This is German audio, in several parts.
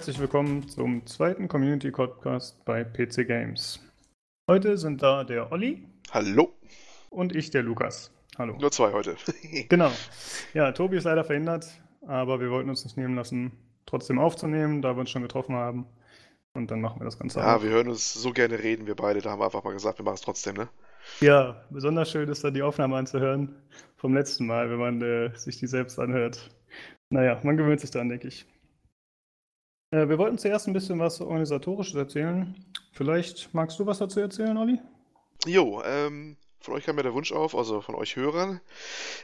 herzlich willkommen zum zweiten Community Podcast bei PC Games. Heute sind da der Olli. Hallo. Und ich, der Lukas. Hallo. Nur zwei heute. genau. Ja, Tobi ist leider verhindert, aber wir wollten uns nicht nehmen lassen, trotzdem aufzunehmen, da wir uns schon getroffen haben. Und dann machen wir das Ganze Ja, auch. wir hören uns so gerne reden, wir beide. Da haben wir einfach mal gesagt, wir machen es trotzdem, ne? Ja, besonders schön ist dann die Aufnahme anzuhören vom letzten Mal, wenn man äh, sich die selbst anhört. Naja, man gewöhnt sich dran, denke ich. Äh, wir wollten zuerst ein bisschen was Organisatorisches erzählen. Vielleicht magst du was dazu erzählen, Olli? Jo, ähm, von euch kam ja der Wunsch auf, also von euch Hörern,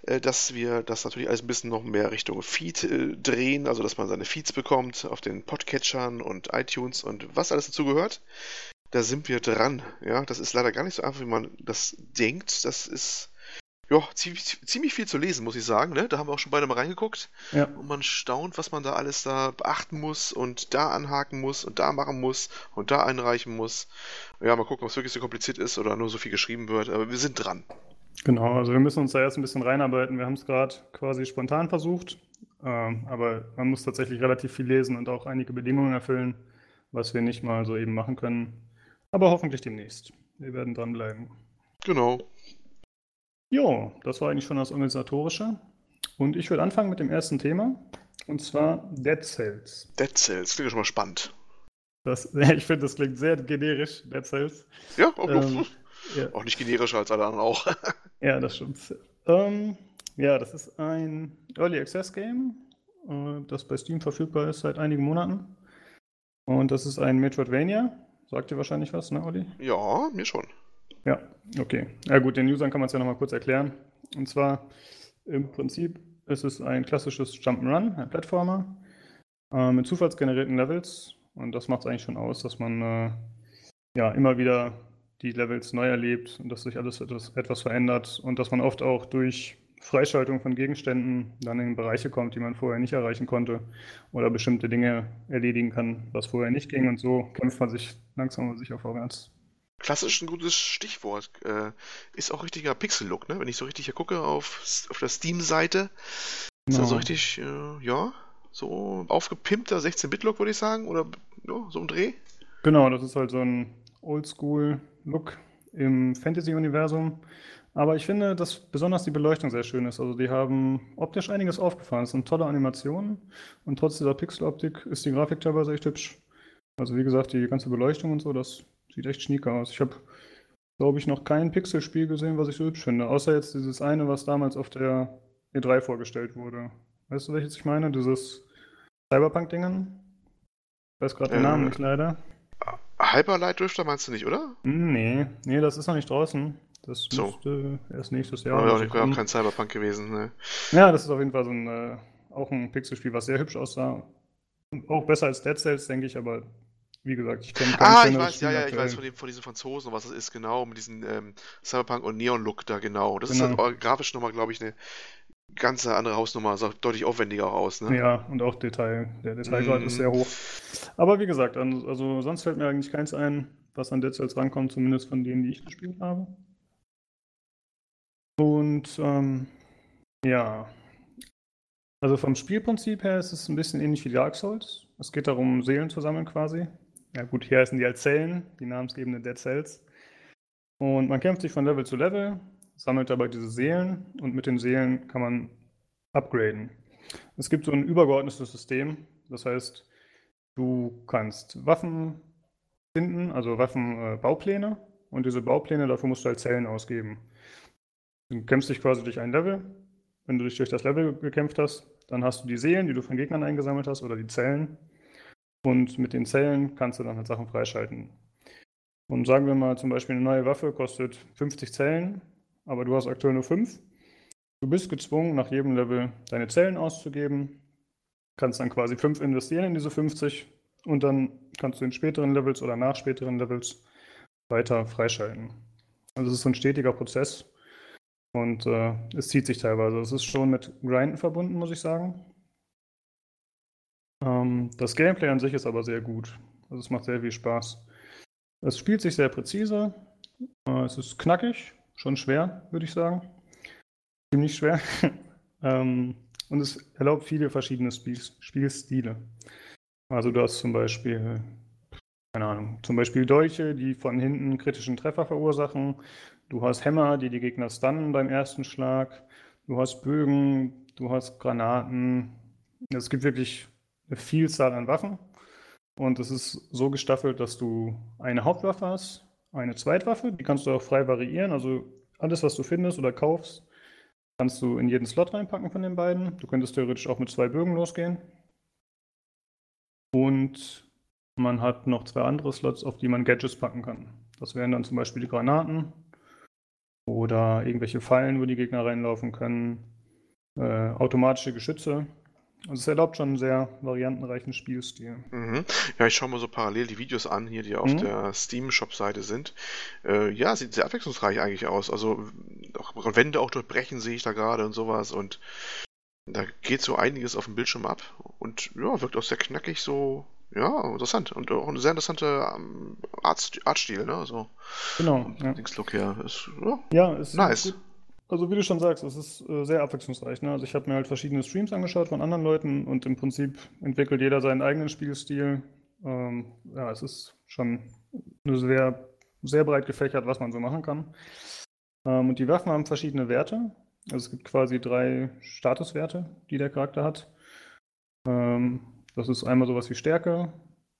äh, dass wir das natürlich alles ein bisschen noch mehr Richtung Feed äh, drehen, also dass man seine Feeds bekommt auf den Podcatchern und iTunes und was alles dazu gehört. Da sind wir dran. Ja, das ist leider gar nicht so einfach, wie man das denkt. Das ist ja, ziemlich, ziemlich viel zu lesen, muss ich sagen. Ne? Da haben wir auch schon beide mal reingeguckt. Ja. Und man staunt, was man da alles da beachten muss und da anhaken muss und da machen muss und da einreichen muss. Ja, mal gucken, ob es wirklich so kompliziert ist oder nur so viel geschrieben wird. Aber wir sind dran. Genau, also wir müssen uns da erst ein bisschen reinarbeiten. Wir haben es gerade quasi spontan versucht. Ähm, aber man muss tatsächlich relativ viel lesen und auch einige Bedingungen erfüllen, was wir nicht mal so eben machen können. Aber hoffentlich demnächst. Wir werden dranbleiben. Genau. Jo, das war eigentlich schon das Organisatorische. Und ich würde anfangen mit dem ersten Thema. Und zwar Dead Cells. Dead Cells, klingt schon mal spannend. Das, ich finde, das klingt sehr generisch, Dead Cells. Ja, auch, ähm, ja. auch nicht generischer als alle anderen auch. ja, das stimmt. Ähm, ja, das ist ein Early Access Game, äh, das bei Steam verfügbar ist seit einigen Monaten. Und das ist ein Metroidvania. Sagt dir wahrscheinlich was, ne, Olli? Ja, mir schon. Ja, okay. Ja gut, den Usern kann man es ja nochmal kurz erklären. Und zwar im Prinzip ist es ein klassisches Jump'n'Run, ein Plattformer äh, mit zufallsgenerierten Levels. Und das macht es eigentlich schon aus, dass man äh, ja immer wieder die Levels neu erlebt und dass sich alles etwas, etwas verändert und dass man oft auch durch Freischaltung von Gegenständen dann in Bereiche kommt, die man vorher nicht erreichen konnte oder bestimmte Dinge erledigen kann, was vorher nicht ging und so kämpft man sich langsam und sicher vorwärts. Klassisch ein gutes Stichwort. Äh, ist auch richtiger Pixel-Look, ne? Wenn ich so richtig hier gucke auf, auf der Steam-Seite. Ist ja. so richtig, äh, ja, so aufgepimpter 16-Bit-Look, würde ich sagen. Oder ja, so ein Dreh. Genau, das ist halt so ein Oldschool-Look im Fantasy-Universum. Aber ich finde, dass besonders die Beleuchtung sehr schön ist. Also die haben optisch einiges aufgefahren. Es sind tolle Animationen und trotz dieser Pixeloptik ist die Grafik teilweise echt hübsch. Also wie gesagt, die ganze Beleuchtung und so, das Sieht echt schnieke aus. Ich habe, glaube ich, noch kein Pixelspiel gesehen, was ich so hübsch finde. Außer jetzt dieses eine, was damals auf der E3 vorgestellt wurde. Weißt du, welches ich meine? Dieses Cyberpunk-Dingen? Ich weiß gerade den Namen nicht leider. Hyperlight Drifter meinst du nicht, oder? Nee, nee, das ist noch nicht draußen. Das so. müsste erst nächstes Jahr. Aber auch, auch kein Cyberpunk gewesen, ne? Ja, das ist auf jeden Fall so ein, äh, auch ein Pixelspiel, was sehr hübsch aussah. Auch besser als Dead Cells, denke ich, aber wie gesagt, ich kenne Ah, ich weiß, ja, ja, ich weiß von, dem, von diesen Franzosen, was das ist, genau, mit diesem ähm, Cyberpunk und Neon-Look da, genau. Das genau. ist halt grafisch nochmal, glaube ich, eine ganz andere Hausnummer, sah deutlich aufwendiger aus, ne? Ja, und auch Detail. Der Detailgrad mm. ist sehr hoch. Aber wie gesagt, also sonst fällt mir eigentlich keins ein, was an Dead Cells rankommt, zumindest von denen, die ich gespielt habe. Und ähm, ja, also vom Spielprinzip her ist es ein bisschen ähnlich wie Dark Souls. Es geht darum, Seelen zu sammeln quasi. Ja gut, hier heißen die als Zellen, die namensgebenden Dead Cells. Und man kämpft sich von Level zu Level, sammelt dabei diese Seelen und mit den Seelen kann man upgraden. Es gibt so ein übergeordnetes System, das heißt, du kannst Waffen finden, also Waffenbaupläne äh, und diese Baupläne, dafür musst du halt Zellen ausgeben. Du kämpfst dich quasi durch ein Level. Wenn du dich durch das Level gekämpft hast, dann hast du die Seelen, die du von Gegnern eingesammelt hast, oder die Zellen. Und mit den Zellen kannst du dann halt Sachen freischalten. Und sagen wir mal zum Beispiel, eine neue Waffe kostet 50 Zellen, aber du hast aktuell nur 5. Du bist gezwungen, nach jedem Level deine Zellen auszugeben, kannst dann quasi 5 investieren in diese 50 und dann kannst du in späteren Levels oder nach späteren Levels weiter freischalten. Also es ist so ein stetiger Prozess und äh, es zieht sich teilweise. Es ist schon mit Grinden verbunden, muss ich sagen. Ähm, das Gameplay an sich ist aber sehr gut. Also es macht sehr viel Spaß. Es spielt sich sehr präzise. Äh, es ist knackig, schon schwer, würde ich sagen. Ziemlich schwer. ähm, und es erlaubt viele verschiedene Spiel Spielstile. Also du hast zum Beispiel, keine Ahnung, zum Beispiel Dolche, die von hinten kritischen Treffer verursachen. Du hast Hämmer, die die Gegner stunnen beim ersten Schlag. Du hast Bögen, du hast Granaten. Es gibt wirklich eine Vielzahl an Waffen. Und es ist so gestaffelt, dass du eine Hauptwaffe hast, eine Zweitwaffe, die kannst du auch frei variieren. Also alles, was du findest oder kaufst, kannst du in jeden Slot reinpacken von den beiden. Du könntest theoretisch auch mit zwei Bögen losgehen. Und man hat noch zwei andere Slots, auf die man Gadgets packen kann. Das wären dann zum Beispiel die Granaten oder irgendwelche Fallen, wo die Gegner reinlaufen können. Äh, automatische Geschütze, also es erlaubt schon einen sehr variantenreichen Spielstil. Mhm. Ja, ich schaue mal so parallel die Videos an, hier, die auf mhm. der Steam-Shop-Seite sind. Äh, ja, sieht sehr abwechslungsreich eigentlich aus. Also auch Wände auch durchbrechen sehe ich da gerade und sowas. Und da geht so einiges auf dem Bildschirm ab. Und ja, wirkt auch sehr knackig, so ja, interessant. Und auch ein sehr interessanter ähm, Art, Artstil, ne? Also, genau. Ja. Look her. Ist, ja, ja ist nice. Gut, also wie du schon sagst, es ist äh, sehr abwechslungsreich. Ne? Also ich habe mir halt verschiedene Streams angeschaut von anderen Leuten und im Prinzip entwickelt jeder seinen eigenen Spielstil. Ähm, ja, es ist schon eine sehr, sehr breit gefächert, was man so machen kann. Ähm, und die Waffen haben verschiedene Werte. Also es gibt quasi drei Statuswerte, die der Charakter hat. Ähm, das ist einmal sowas wie Stärke,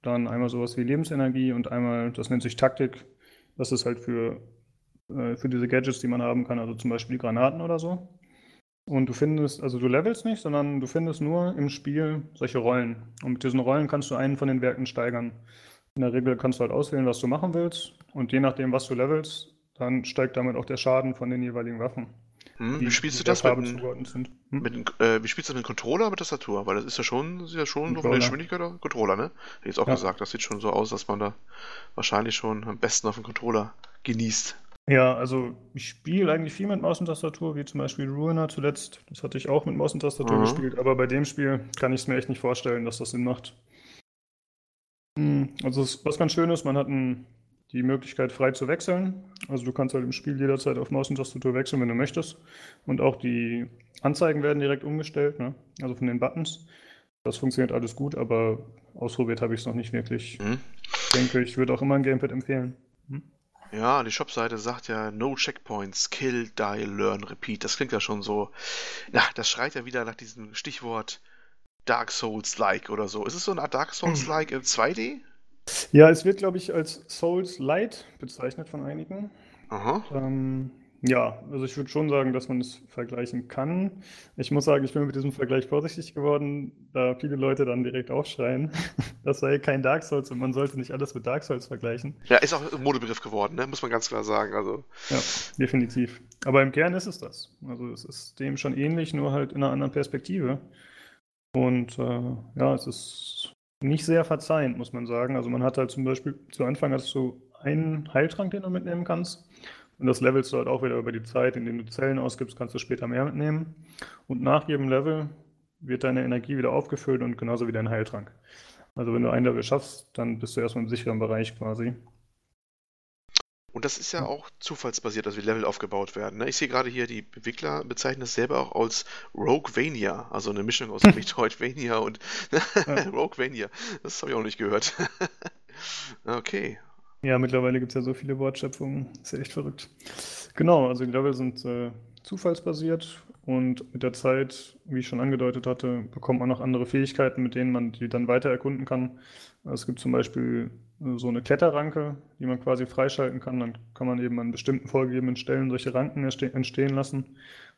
dann einmal sowas wie Lebensenergie und einmal, das nennt sich Taktik. Das ist halt für äh, für diese Gadgets, die man haben kann, also zum Beispiel die Granaten oder so. Und du findest, also du levelst nicht, sondern du findest nur im Spiel solche Rollen. Und mit diesen Rollen kannst du einen von den Werten steigern. In der Regel kannst du halt auswählen, was du machen willst. Und je nachdem, was du levelst, dann steigt damit auch der Schaden von den jeweiligen Waffen. Hm, wie spielst du das mit, hm? mit äh, wie spielst du mit Controller oder mit Tastatur? Weil das ist ja schon, ist ja schon so von der Geschwindigkeit der Controller, ne? Hätte ich jetzt auch ja. gesagt, das sieht schon so aus, dass man da wahrscheinlich schon am besten auf dem Controller genießt. Ja, also ich spiele eigentlich viel mit Maus und Tastatur, wie zum Beispiel Ruiner zuletzt. Das hatte ich auch mit Maus und Tastatur mhm. gespielt, aber bei dem Spiel kann ich es mir echt nicht vorstellen, dass das Sinn macht. Hm, also was ganz schön ist, man hat ein, die Möglichkeit frei zu wechseln. Also du kannst halt im Spiel jederzeit auf Maus und Tastatur wechseln, wenn du möchtest. Und auch die Anzeigen werden direkt umgestellt, ne? also von den Buttons. Das funktioniert alles gut, aber ausprobiert habe ich es noch nicht wirklich. Mhm. Ich denke, ich würde auch immer ein Gamepad empfehlen. Hm? Ja, die Shopseite sagt ja No Checkpoints, Kill, Die, Learn, Repeat. Das klingt ja schon so. Ja, das schreit ja wieder nach diesem Stichwort Dark Souls-like oder so. Ist es so eine Art Dark Souls-like im 2D? Ja, es wird, glaube ich, als Souls-Light bezeichnet von einigen. Aha. Ähm, ja, also ich würde schon sagen, dass man es vergleichen kann. Ich muss sagen, ich bin mit diesem Vergleich vorsichtig geworden, da viele Leute dann direkt aufschreien, das sei kein Dark Souls und man sollte nicht alles mit Dark Souls vergleichen. Ja, ist auch ein Modebegriff geworden, ne? muss man ganz klar sagen. Also. Ja, definitiv. Aber im Kern ist es das. Also es ist dem schon ähnlich, nur halt in einer anderen Perspektive. Und äh, ja, es ist nicht sehr verzeihend, muss man sagen. Also man hat halt zum Beispiel, zu Anfang hast du einen Heiltrank, den du mitnehmen kannst. Und das levelst du halt auch wieder über die Zeit, indem du Zellen ausgibst, kannst du später mehr mitnehmen. Und nach jedem Level wird deine Energie wieder aufgefüllt und genauso wie dein Heiltrank. Also wenn du ein Level schaffst, dann bist du erstmal im sicheren Bereich quasi. Und das ist ja auch zufallsbasiert, dass wir Level aufgebaut werden. Ne? Ich sehe gerade hier, die Entwickler bezeichnen das selber auch als Roguevania, also eine Mischung aus Metroidvania und Roguevania. Das habe ich auch nicht gehört. okay, ja, mittlerweile gibt es ja so viele Wortschöpfungen. ist ja echt verrückt. Genau, also die Level sind äh, zufallsbasiert und mit der Zeit, wie ich schon angedeutet hatte, bekommt man noch andere Fähigkeiten, mit denen man die dann weiter erkunden kann. Es gibt zum Beispiel äh, so eine Kletterranke, die man quasi freischalten kann. Dann kann man eben an bestimmten vorgegebenen Stellen solche Ranken entstehen lassen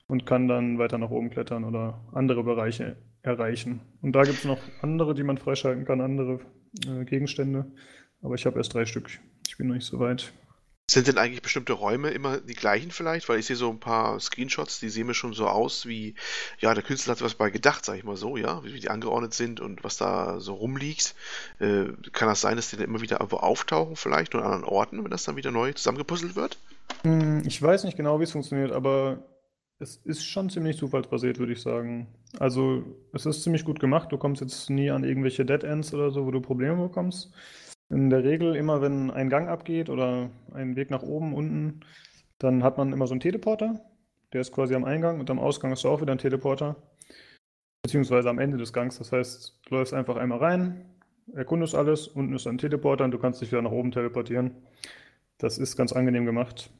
und kann dann weiter nach oben klettern oder andere Bereiche erreichen. Und da gibt es noch andere, die man freischalten kann, andere äh, Gegenstände. Aber ich habe erst drei Stück. Ich bin noch nicht so weit. Sind denn eigentlich bestimmte Räume immer die gleichen vielleicht? Weil ich sehe so ein paar Screenshots, die sehen mir schon so aus wie, ja, der Künstler hat was bei gedacht, sag ich mal so, ja, wie die angeordnet sind und was da so rumliegt. Äh, kann das sein, dass die dann immer wieder irgendwo auftauchen vielleicht oder an anderen Orten, wenn das dann wieder neu zusammengepuzzelt wird? Hm, ich weiß nicht genau, wie es funktioniert, aber es ist schon ziemlich zufallsbasiert, würde ich sagen. Also, es ist ziemlich gut gemacht. Du kommst jetzt nie an irgendwelche Dead Ends oder so, wo du Probleme bekommst. In der Regel immer, wenn ein Gang abgeht oder ein Weg nach oben, unten, dann hat man immer so einen Teleporter. Der ist quasi am Eingang und am Ausgang ist auch wieder ein Teleporter. Beziehungsweise am Ende des Gangs. Das heißt, du läufst einfach einmal rein, erkundest alles, unten ist ein Teleporter und du kannst dich wieder nach oben teleportieren. Das ist ganz angenehm gemacht.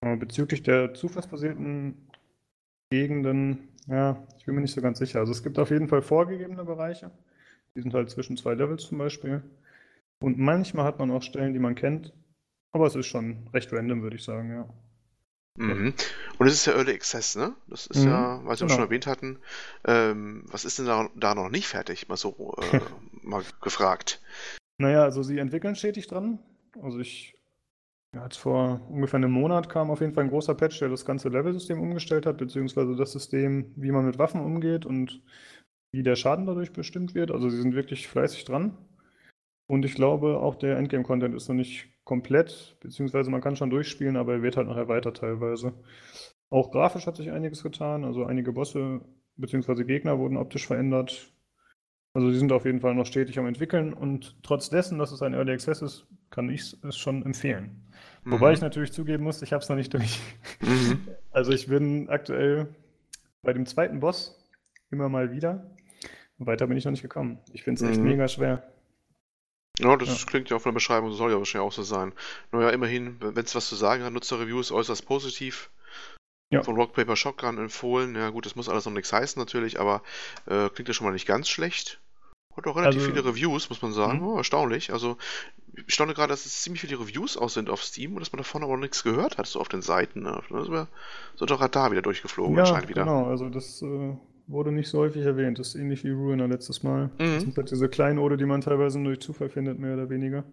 Äh, bezüglich der zufallsbasierten Gegenden, ja, ich bin mir nicht so ganz sicher. Also es gibt auf jeden Fall vorgegebene Bereiche. Die sind halt zwischen zwei Levels zum Beispiel. Und manchmal hat man auch Stellen, die man kennt. Aber es ist schon recht random, würde ich sagen, ja. Mhm. Und es ist ja Early Access, ne? Das ist Mhm, ja, was wir genau. schon erwähnt hatten. Ähm, was ist denn da, da noch nicht fertig? Mal so äh, mal gefragt. Naja, also sie entwickeln stetig dran. Also ich, ja, jetzt vor ungefähr einem Monat kam auf jeden Fall ein großer Patch, der das ganze Level-System umgestellt hat, beziehungsweise das System, wie man mit Waffen umgeht und wie der Schaden dadurch bestimmt wird. Also sie sind wirklich fleißig dran. Und ich glaube, auch der Endgame-Content ist noch nicht komplett, beziehungsweise man kann schon durchspielen, aber er wird halt noch erweitert teilweise. Auch grafisch hat sich einiges getan, also einige Bosse beziehungsweise Gegner wurden optisch verändert. Also sie sind auf jeden Fall noch stetig am entwickeln und trotz dessen, dass es ein Early Access ist, kann ich es schon empfehlen. Wobei ich natürlich zugeben muss, ich habe es noch nicht durch. Mhm. Also ich bin aktuell bei dem zweiten Boss immer mal wieder. Weiter bin ich noch nicht gekommen. Ich finde es echt Mhm. mega schwer. Ja, das Ja. klingt ja auf einer Beschreibung, soll ja wahrscheinlich auch so sein. Naja, immerhin, wenn es was zu sagen hat, Nutzerreviews äußerst positiv. Ja. Von Rock Paper Shotgun empfohlen. Ja, gut, das muss alles noch nichts heißen natürlich, aber äh, klingt ja schon mal nicht ganz schlecht. Hat auch relativ Also- viele Reviews, muss man sagen. Mhm. Oh, erstaunlich. Also, ich staune gerade, dass es ziemlich viele Reviews aus sind auf Steam und dass man davon aber noch nichts gehört hat, so auf den Seiten. Ne? Das so der Radar wieder durchgeflogen, Ja, anscheinend wieder. genau. Also das äh, wurde nicht so häufig erwähnt. Das ist ähnlich wie Ruiner letztes Mal. Mhm. Das sind halt diese kleinen Ode, die man teilweise nur durch Zufall findet, mehr oder weniger.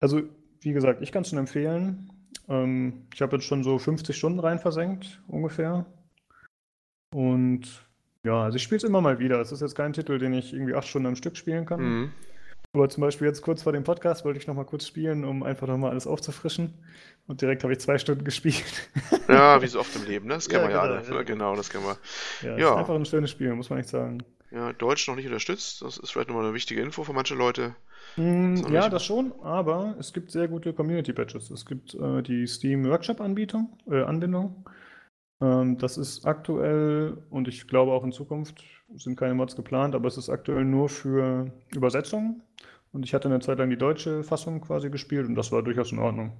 Also, wie gesagt, ich kann es schon empfehlen. Ähm, ich habe jetzt schon so 50 Stunden rein versenkt, ungefähr. Und ja, also ich spiele es immer mal wieder. Es ist jetzt kein Titel, den ich irgendwie acht Stunden am Stück spielen kann. Mhm. Aber zum Beispiel jetzt kurz vor dem Podcast wollte ich noch mal kurz spielen, um einfach noch mal alles aufzufrischen. Und direkt habe ich zwei Stunden gespielt. Ja, wie so oft im Leben, ne? Das kennen Ja, wir ja genau, alle. ja. Ja, genau, das kennen wir. Ja, Ja. ist einfach ein schönes Spiel, muss man echt sagen. Ja, Deutsch noch nicht unterstützt. Das ist vielleicht nochmal eine wichtige Info für manche Leute. Mm, ja, das schon, aber es gibt sehr gute Community-Patches. Es gibt äh, die Steam Workshop-Anbindung. Äh, Anbindung. Ähm, das ist aktuell und ich glaube auch in Zukunft sind keine Mods geplant, aber es ist aktuell nur für Übersetzungen. Und ich hatte eine Zeit lang die deutsche Fassung quasi gespielt und das war durchaus in Ordnung.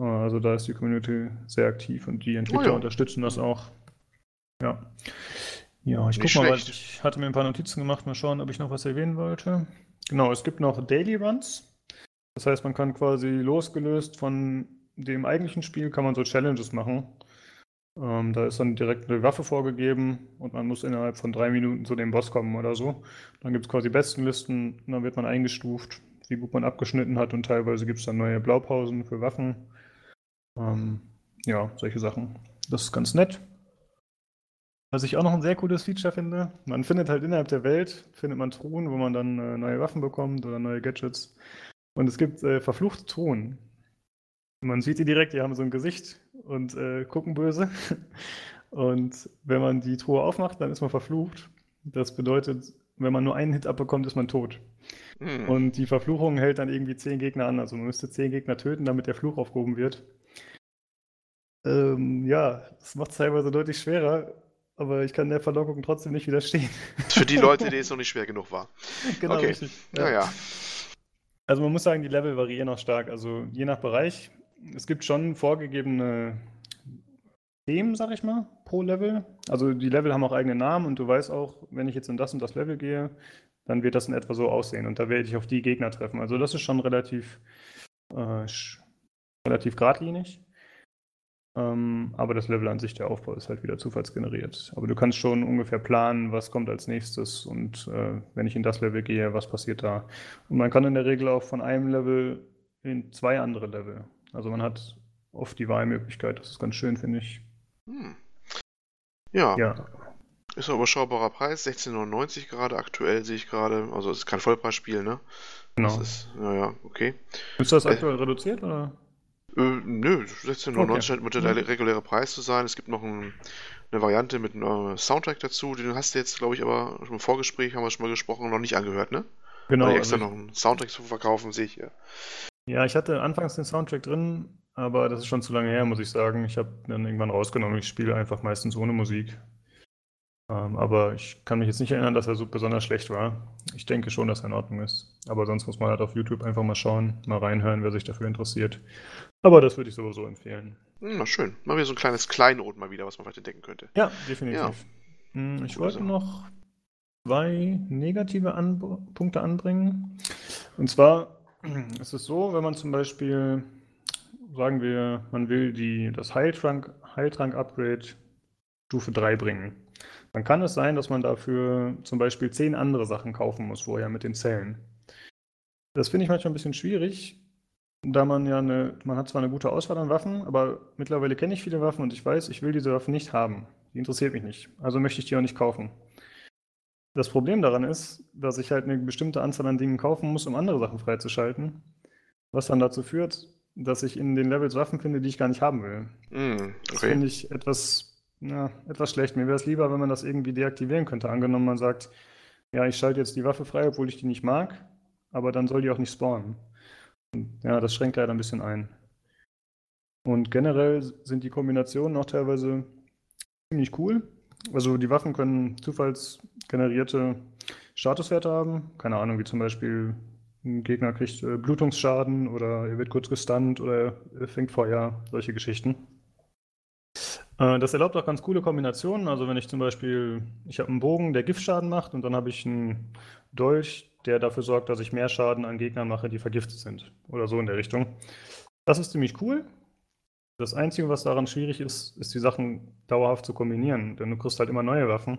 Äh, also da ist die Community sehr aktiv und die Entwickler ja. unterstützen das auch. Ja. Ja, ich Nicht guck mal, was, schlecht. ich hatte mir ein paar Notizen gemacht, mal schauen, ob ich noch was erwähnen wollte. Genau, es gibt noch Daily Runs. Das heißt, man kann quasi losgelöst von dem eigentlichen Spiel, kann man so Challenges machen. Ähm, da ist dann direkt eine Waffe vorgegeben und man muss innerhalb von drei Minuten zu dem Boss kommen oder so. Dann gibt es quasi Bestenlisten und dann wird man eingestuft, wie gut man abgeschnitten hat und teilweise gibt es dann neue Blaupausen für Waffen. Ähm, ja, solche Sachen. Das ist ganz nett. Was ich auch noch ein sehr cooles Feature finde, man findet halt innerhalb der Welt, findet man Truhen, wo man dann äh, neue Waffen bekommt oder neue Gadgets. Und es gibt äh, verfluchte Truhen. Man sieht die direkt, die haben so ein Gesicht und äh, gucken böse. Und wenn man die Truhe aufmacht, dann ist man verflucht. Das bedeutet, wenn man nur einen Hit abbekommt, ist man tot. Hm. Und die Verfluchung hält dann irgendwie zehn Gegner an. Also man müsste zehn Gegner töten, damit der Fluch aufgehoben wird. Ähm, ja, das macht es teilweise deutlich schwerer, aber ich kann der Verlockung trotzdem nicht widerstehen. Für die Leute, denen es noch nicht schwer genug war. genau, Okay. richtig. Ja, ja. Also man muss sagen, die Level variieren auch stark. Also je nach Bereich. Es gibt schon vorgegebene Themen, sag ich mal, pro Level. Also die Level haben auch eigene Namen und du weißt auch, wenn ich jetzt in das und das Level gehe, dann wird das in etwa so aussehen und da werde ich auf die Gegner treffen. Also das ist schon relativ, äh, relativ geradlinig. Ähm, aber das Level an sich, der Aufbau ist halt wieder zufallsgeneriert. Aber du kannst schon ungefähr planen, was kommt als nächstes und äh, wenn ich in das Level gehe, was passiert da. Und man kann in der Regel auch von einem Level in zwei andere Level. Also man hat oft die Wahlmöglichkeit. Das ist ganz schön, finde ich. Hm. Ja, Ja, ist ein überschaubarer Preis, 16,99 gerade aktuell sehe ich gerade. Also es ist kein Vollpreisspiel, ne? genau. Das ist, naja, okay. Ist das Äh, aktuell reduziert oder? Äh, nö, 16,99 Okay. scheint mit der Mhm. reguläre Preis zu sein. Es gibt noch ein, eine Variante mit einem äh, Soundtrack dazu. Den hast du jetzt, glaube ich, aber schon im Vorgespräch haben wir schon mal gesprochen, noch nicht angehört, ne? Genau. Weil die extra also noch einen Soundtrack zu verkaufen, sehe ich hier. Ja, ich hatte anfangs den Soundtrack drin, aber das ist schon zu lange her, muss ich sagen. Ich habe dann irgendwann rausgenommen. Ich spiele einfach meistens ohne Musik. Ähm, aber ich kann mich jetzt nicht erinnern, dass er so besonders schlecht war. Ich denke schon, dass er in Ordnung ist. Aber sonst muss man halt auf YouTube einfach mal schauen, mal reinhören, wer sich dafür interessiert. Aber das würde ich sowieso empfehlen. Hm, na schön. Mal wieder so ein kleines Kleinod mal wieder, was man vielleicht entdecken könnte. Ja, definitiv. Ja. Hm, ich wollte noch zwei negative An Punkte anbringen. Und zwar ist es so, wenn man zum Beispiel, sagen wir, man will die, das Heiltrank, Heiltrank-Upgrade Stufe 3 bringen. Dann kann es sein, dass man dafür zum Beispiel zehn andere Sachen kaufen muss vorher mit den Zellen. Das finde ich manchmal ein bisschen schwierig, da man ja eine, man hat zwar eine gute Auswahl an Waffen, aber mittlerweile kenne ich viele Waffen und ich weiß, ich will diese Waffen nicht haben. Die interessiert mich nicht. Also möchte ich die auch nicht kaufen. Das Problem daran ist, dass ich halt eine bestimmte Anzahl an Dingen kaufen muss, um andere Sachen freizuschalten. Was dann dazu führt, dass ich in den Levels Waffen finde, die ich gar nicht haben will. Mm, okay. Das finde ich etwas, ja, etwas schlecht. Mir wäre es lieber, wenn man das irgendwie deaktivieren könnte. Angenommen, man sagt, ja, ich schalte jetzt die Waffe frei, obwohl ich die nicht mag, aber dann soll die auch nicht spawnen. Und, ja, das schränkt leider ein bisschen ein. Und generell sind die Kombinationen auch teilweise ziemlich cool. Also die Waffen können zufallsgenerierte Statuswerte haben. Keine Ahnung, wie zum Beispiel ein Gegner kriegt äh, Blutungsschaden oder er wird kurz gestunt oder er fängt Feuer, solche Geschichten. Äh, das erlaubt auch ganz coole Kombinationen. Also wenn ich zum Beispiel, ich habe einen Bogen, der Giftschaden macht und dann habe ich einen Dolch, der dafür sorgt, dass ich mehr Schaden an Gegnern mache, die vergiftet sind. Oder so in der Richtung. Das ist ziemlich cool. Das Einzige, was daran schwierig ist, ist die Sachen dauerhaft zu kombinieren, denn du kriegst halt immer neue Waffen.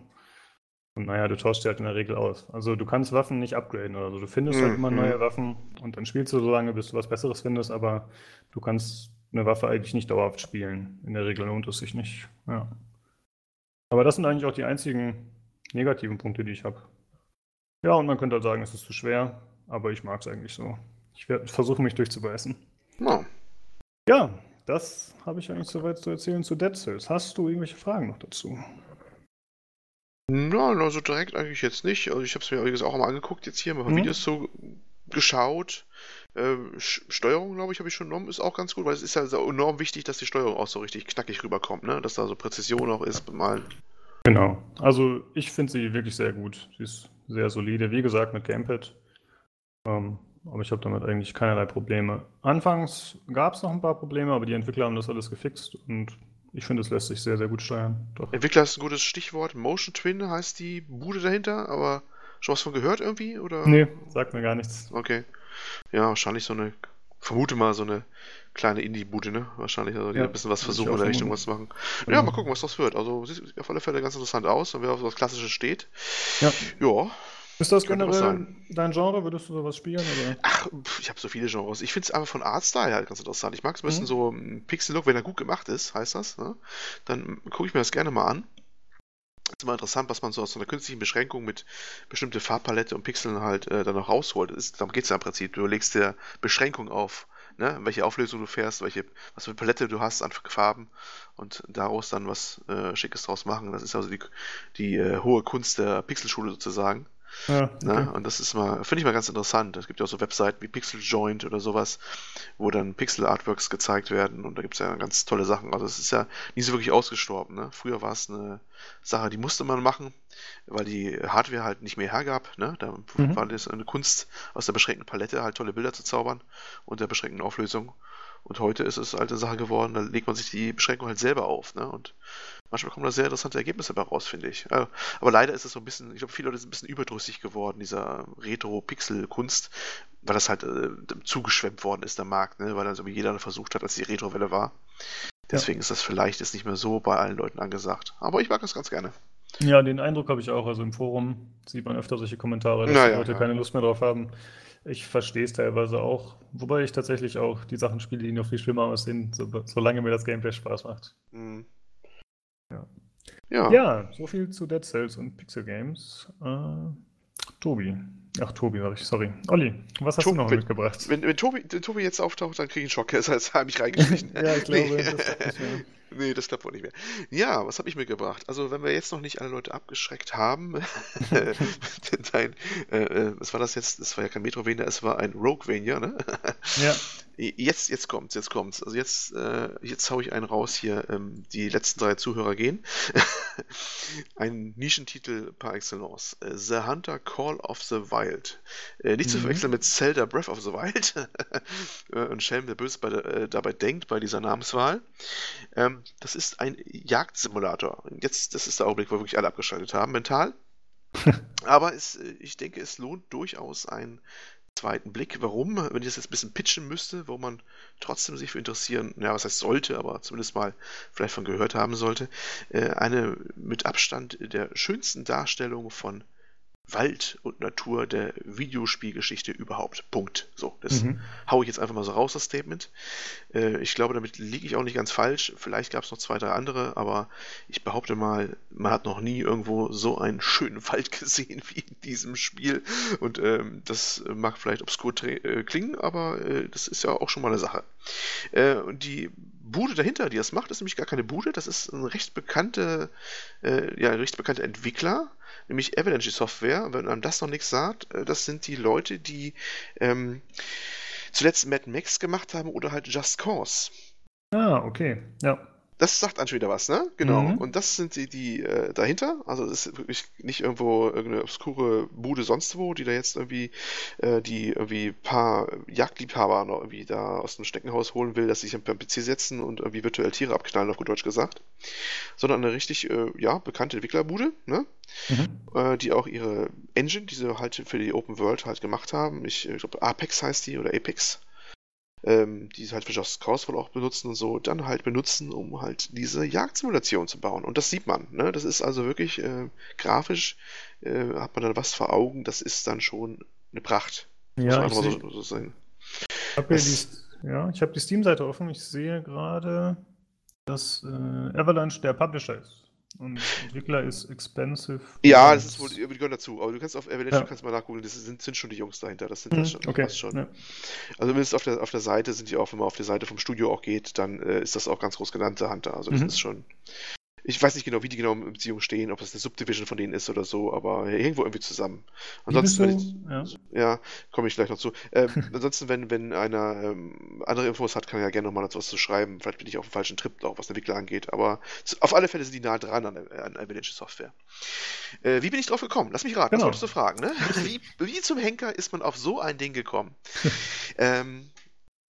Und naja, du tauschst die halt in der Regel aus. Also du kannst Waffen nicht upgraden oder so. Du findest mhm. halt immer neue mhm. Waffen und dann spielst du so lange, bis du was Besseres findest, aber du kannst eine Waffe eigentlich nicht dauerhaft spielen. In der Regel lohnt es sich nicht. Ja. Aber das sind eigentlich auch die einzigen negativen Punkte, die ich habe. Ja, und man könnte halt sagen, es ist zu schwer, aber ich mag es eigentlich so. Ich werde versuchen, mich durchzubeißen. Oh. Ja, das habe ich eigentlich soweit zu erzählen zu Dead Cells. Hast du irgendwelche Fragen noch dazu? Nein, also direkt eigentlich jetzt nicht. Also ich habe es mir übrigens auch mal angeguckt, jetzt hier, mal mhm. Videos so geschaut. Ähm, Steuerung, glaube ich, habe ich schon genommen, ist auch ganz gut, weil es ist ja enorm wichtig, dass die Steuerung auch so richtig knackig rüberkommt, ne? Dass da so Präzision auch ist beim Malen. Genau. Also ich finde sie wirklich sehr gut. Sie ist sehr solide. Wie gesagt, mit Gamepad. Ähm, aber ich habe damit eigentlich keinerlei Probleme. Anfangs gab es noch ein paar Probleme, aber die Entwickler haben das alles gefixt und ich finde, es lässt sich sehr, sehr gut steuern. Doch. Entwickler ist ein gutes Stichwort. Motion Twin heißt die Bude dahinter, aber schon was von gehört irgendwie? Oder? Nee, sagt mir gar nichts. Okay. Ja, wahrscheinlich so eine, vermute mal so eine kleine Indie-Bude, ne? Wahrscheinlich, also die ja, ein bisschen was versuchen in der Richtung was zu machen. Ja, ja, mal gucken, was das wird. Also sieht auf alle Fälle ganz interessant aus und wer auf was Klassisches steht. Ja. Ja, ist das generell dein Genre? Würdest du sowas spielen? Oder? Ach, ich habe so viele Genres. Ich finde es einfach von Artstyle halt ganz interessant. Ich mag es ein bisschen mhm. so ein Pixel-Look, wenn er gut gemacht ist, heißt das. Ne? Dann gucke ich mir das gerne mal an. ist immer interessant, was man so aus so einer künstlichen Beschränkung mit bestimmte Farbpalette und Pixeln halt äh, dann noch rausholt. Ist, darum geht es ja im Prinzip. Du legst dir Beschränkung auf, ne? welche Auflösung du fährst, welche, was für eine Palette du hast an Farben und daraus dann was äh, Schickes draus machen. Das ist also die, die äh, hohe Kunst der Pixelschule sozusagen. Ja, okay. Und das ist mal, finde ich mal ganz interessant. Es gibt ja auch so Webseiten wie Pixel Joint oder sowas, wo dann Pixel-Artworks gezeigt werden und da gibt es ja ganz tolle Sachen. Also es ist ja nie so wirklich ausgestorben. Ne? Früher war es eine Sache, die musste man machen, weil die Hardware halt nicht mehr hergab. Ne? Da mhm. war das eine Kunst, aus der beschränkten Palette halt tolle Bilder zu zaubern und der beschränkten Auflösung. Und heute ist es halt eine Sache geworden, da legt man sich die Beschränkung halt selber auf. Ne? Und manchmal kommen da sehr interessante Ergebnisse dabei raus, finde ich. Äh, aber leider ist es so ein bisschen, ich glaube, viele Leute sind ein bisschen überdrüssig geworden, dieser Retro-Pixel-Kunst, weil das halt äh, zugeschwemmt worden ist, der Markt, ne? weil dann so wie jeder versucht hat, als die Retro-Welle war. Deswegen ja. ist das vielleicht jetzt nicht mehr so bei allen Leuten angesagt. Aber ich mag das ganz gerne. Ja, den Eindruck habe ich auch. Also im Forum sieht man öfter solche Kommentare, dass naja, die Leute ja. keine Lust mehr drauf haben. Ich verstehe es teilweise auch. Wobei ich tatsächlich auch die Sachen spiele, die noch viel schlimmer aussehen, so, solange mir das Gameplay Spaß macht. Mhm. Ja. ja. Ja, so viel zu Dead Cells und Pixel Games. Äh, Tobi. Ach, Tobi, sag ich, sorry. Olli, was hast Tobi, du noch wenn, mitgebracht? Wenn, wenn, Tobi, Tobi jetzt auftaucht, dann kriege ich einen Schock. Er ist jetzt heimlich reingeschlichen. ja, ich glaube, nee. das Nee, das klappt wohl nicht mehr. Ja, was habe ich mitgebracht? Also, wenn wir jetzt noch nicht alle Leute abgeschreckt haben, dein, äh, äh, was war das jetzt? Das war ja kein Metrovania, es war ein Roguevania, ne? ja. Jetzt, jetzt kommt's, jetzt kommt's. Also jetzt, äh, jetzt hau ich einen raus hier. Ähm, die letzten drei Zuhörer gehen. Ein Nischentitel par excellence. Äh, the Hunter Call of the Wild. Äh, nicht mhm. zu verwechseln mit Zelda Breath of the Wild. Äh, und Schelm, der böse bei, äh, dabei denkt bei dieser Namenswahl. Ähm, das ist ein Jagdsimulator. Jetzt, das ist der Augenblick, wo wirklich alle abgeschaltet haben, mental. Aber es, äh, ich denke, es lohnt durchaus ein zweiten Blick. Warum? Wenn ich das jetzt ein bisschen pitchen müsste, wo man trotzdem sich für interessieren, ja, was heißt sollte, aber zumindest mal vielleicht von gehört haben sollte, äh, eine mit Abstand der schönsten Darstellung von Wald und Natur der Videospielgeschichte überhaupt. Punkt. So, das mhm. haue ich jetzt einfach mal so raus, das Statement. Äh, ich glaube, damit liege ich auch nicht ganz falsch. Vielleicht gab es noch zwei, drei andere, aber ich behaupte mal, man hat noch nie irgendwo so einen schönen Wald gesehen wie in diesem Spiel. Und ähm, das mag vielleicht obskur äh, klingen, aber äh, das ist ja auch schon mal eine Sache. Äh, und die Bude dahinter, die das macht, ist nämlich gar keine Bude. Das ist ein recht bekannter, äh, ja, recht bekannter Entwickler nämlich Avalanche Software. Wenn man das noch nichts sagt, äh, das sind die Leute, die ähm, zuletzt Mad Max gemacht haben oder halt Just Cause. Ah, okay, ja. Das sagt dann schon wieder was, ne? Genau. Mhm. Und das sind die, die äh, dahinter. Also das ist wirklich nicht irgendwo irgendeine obskure Bude sonst wo, die da jetzt irgendwie äh, die irgendwie paar Jagdliebhaber noch irgendwie da aus dem Steckenhaus holen will, dass sie sich am PC setzen und irgendwie virtuell Tiere abknallen, auf gut Deutsch gesagt. Sondern eine richtig, äh, ja, bekannte Entwicklerbude, ne? Mhm. Äh, die auch ihre Engine, die sie halt für die Open World halt gemacht haben. Ich, ich glaube, Apex heißt die oder Apex ähm, die halt für Just Cause wohl auch benutzen und so, dann halt benutzen, um halt diese Jagdsimulation zu bauen. Und das sieht man. Ne? Das ist also wirklich äh, grafisch, äh, hat man dann was vor Augen, das ist dann schon eine Pracht. Ja, ich, so, so sein. Hab das, die, ja, ich habe die Steam-Seite offen. Ich sehe gerade, dass äh, Avalanche der Publisher ist. Und Entwickler ist expensive. Ja, das ist wohl, die gehören dazu. Aber du kannst auf Avalanche ja. kannst mal nachgucken, das sind, sind, schon die Jungs dahinter. Das sind mhm, das schon. Okay. schon. Ja. Also zumindest auf der, auf der Seite sind die auch, wenn man auf die Seite vom Studio auch geht, dann äh, ist das auch ganz groß genannt, der Hunter. Also das mhm. ist schon ich weiß nicht genau, wie die genau in Beziehung stehen, ob das eine Subdivision von denen ist oder so, aber irgendwo irgendwie zusammen. Ansonsten, du, ja, ja komme ich gleich noch zu. Ähm, ansonsten, wenn, wenn einer ähm, andere Infos hat, kann er ja gerne nochmal dazu was zu schreiben. Vielleicht bin ich auf dem falschen Trip, auch was Entwickler angeht, aber auf alle Fälle sind die nah dran an, an Avalanche Software. Äh, wie bin ich drauf gekommen? Lass mich raten, genau. das wolltest du fragen, ne? Wie, wie zum Henker ist man auf so ein Ding gekommen? ähm,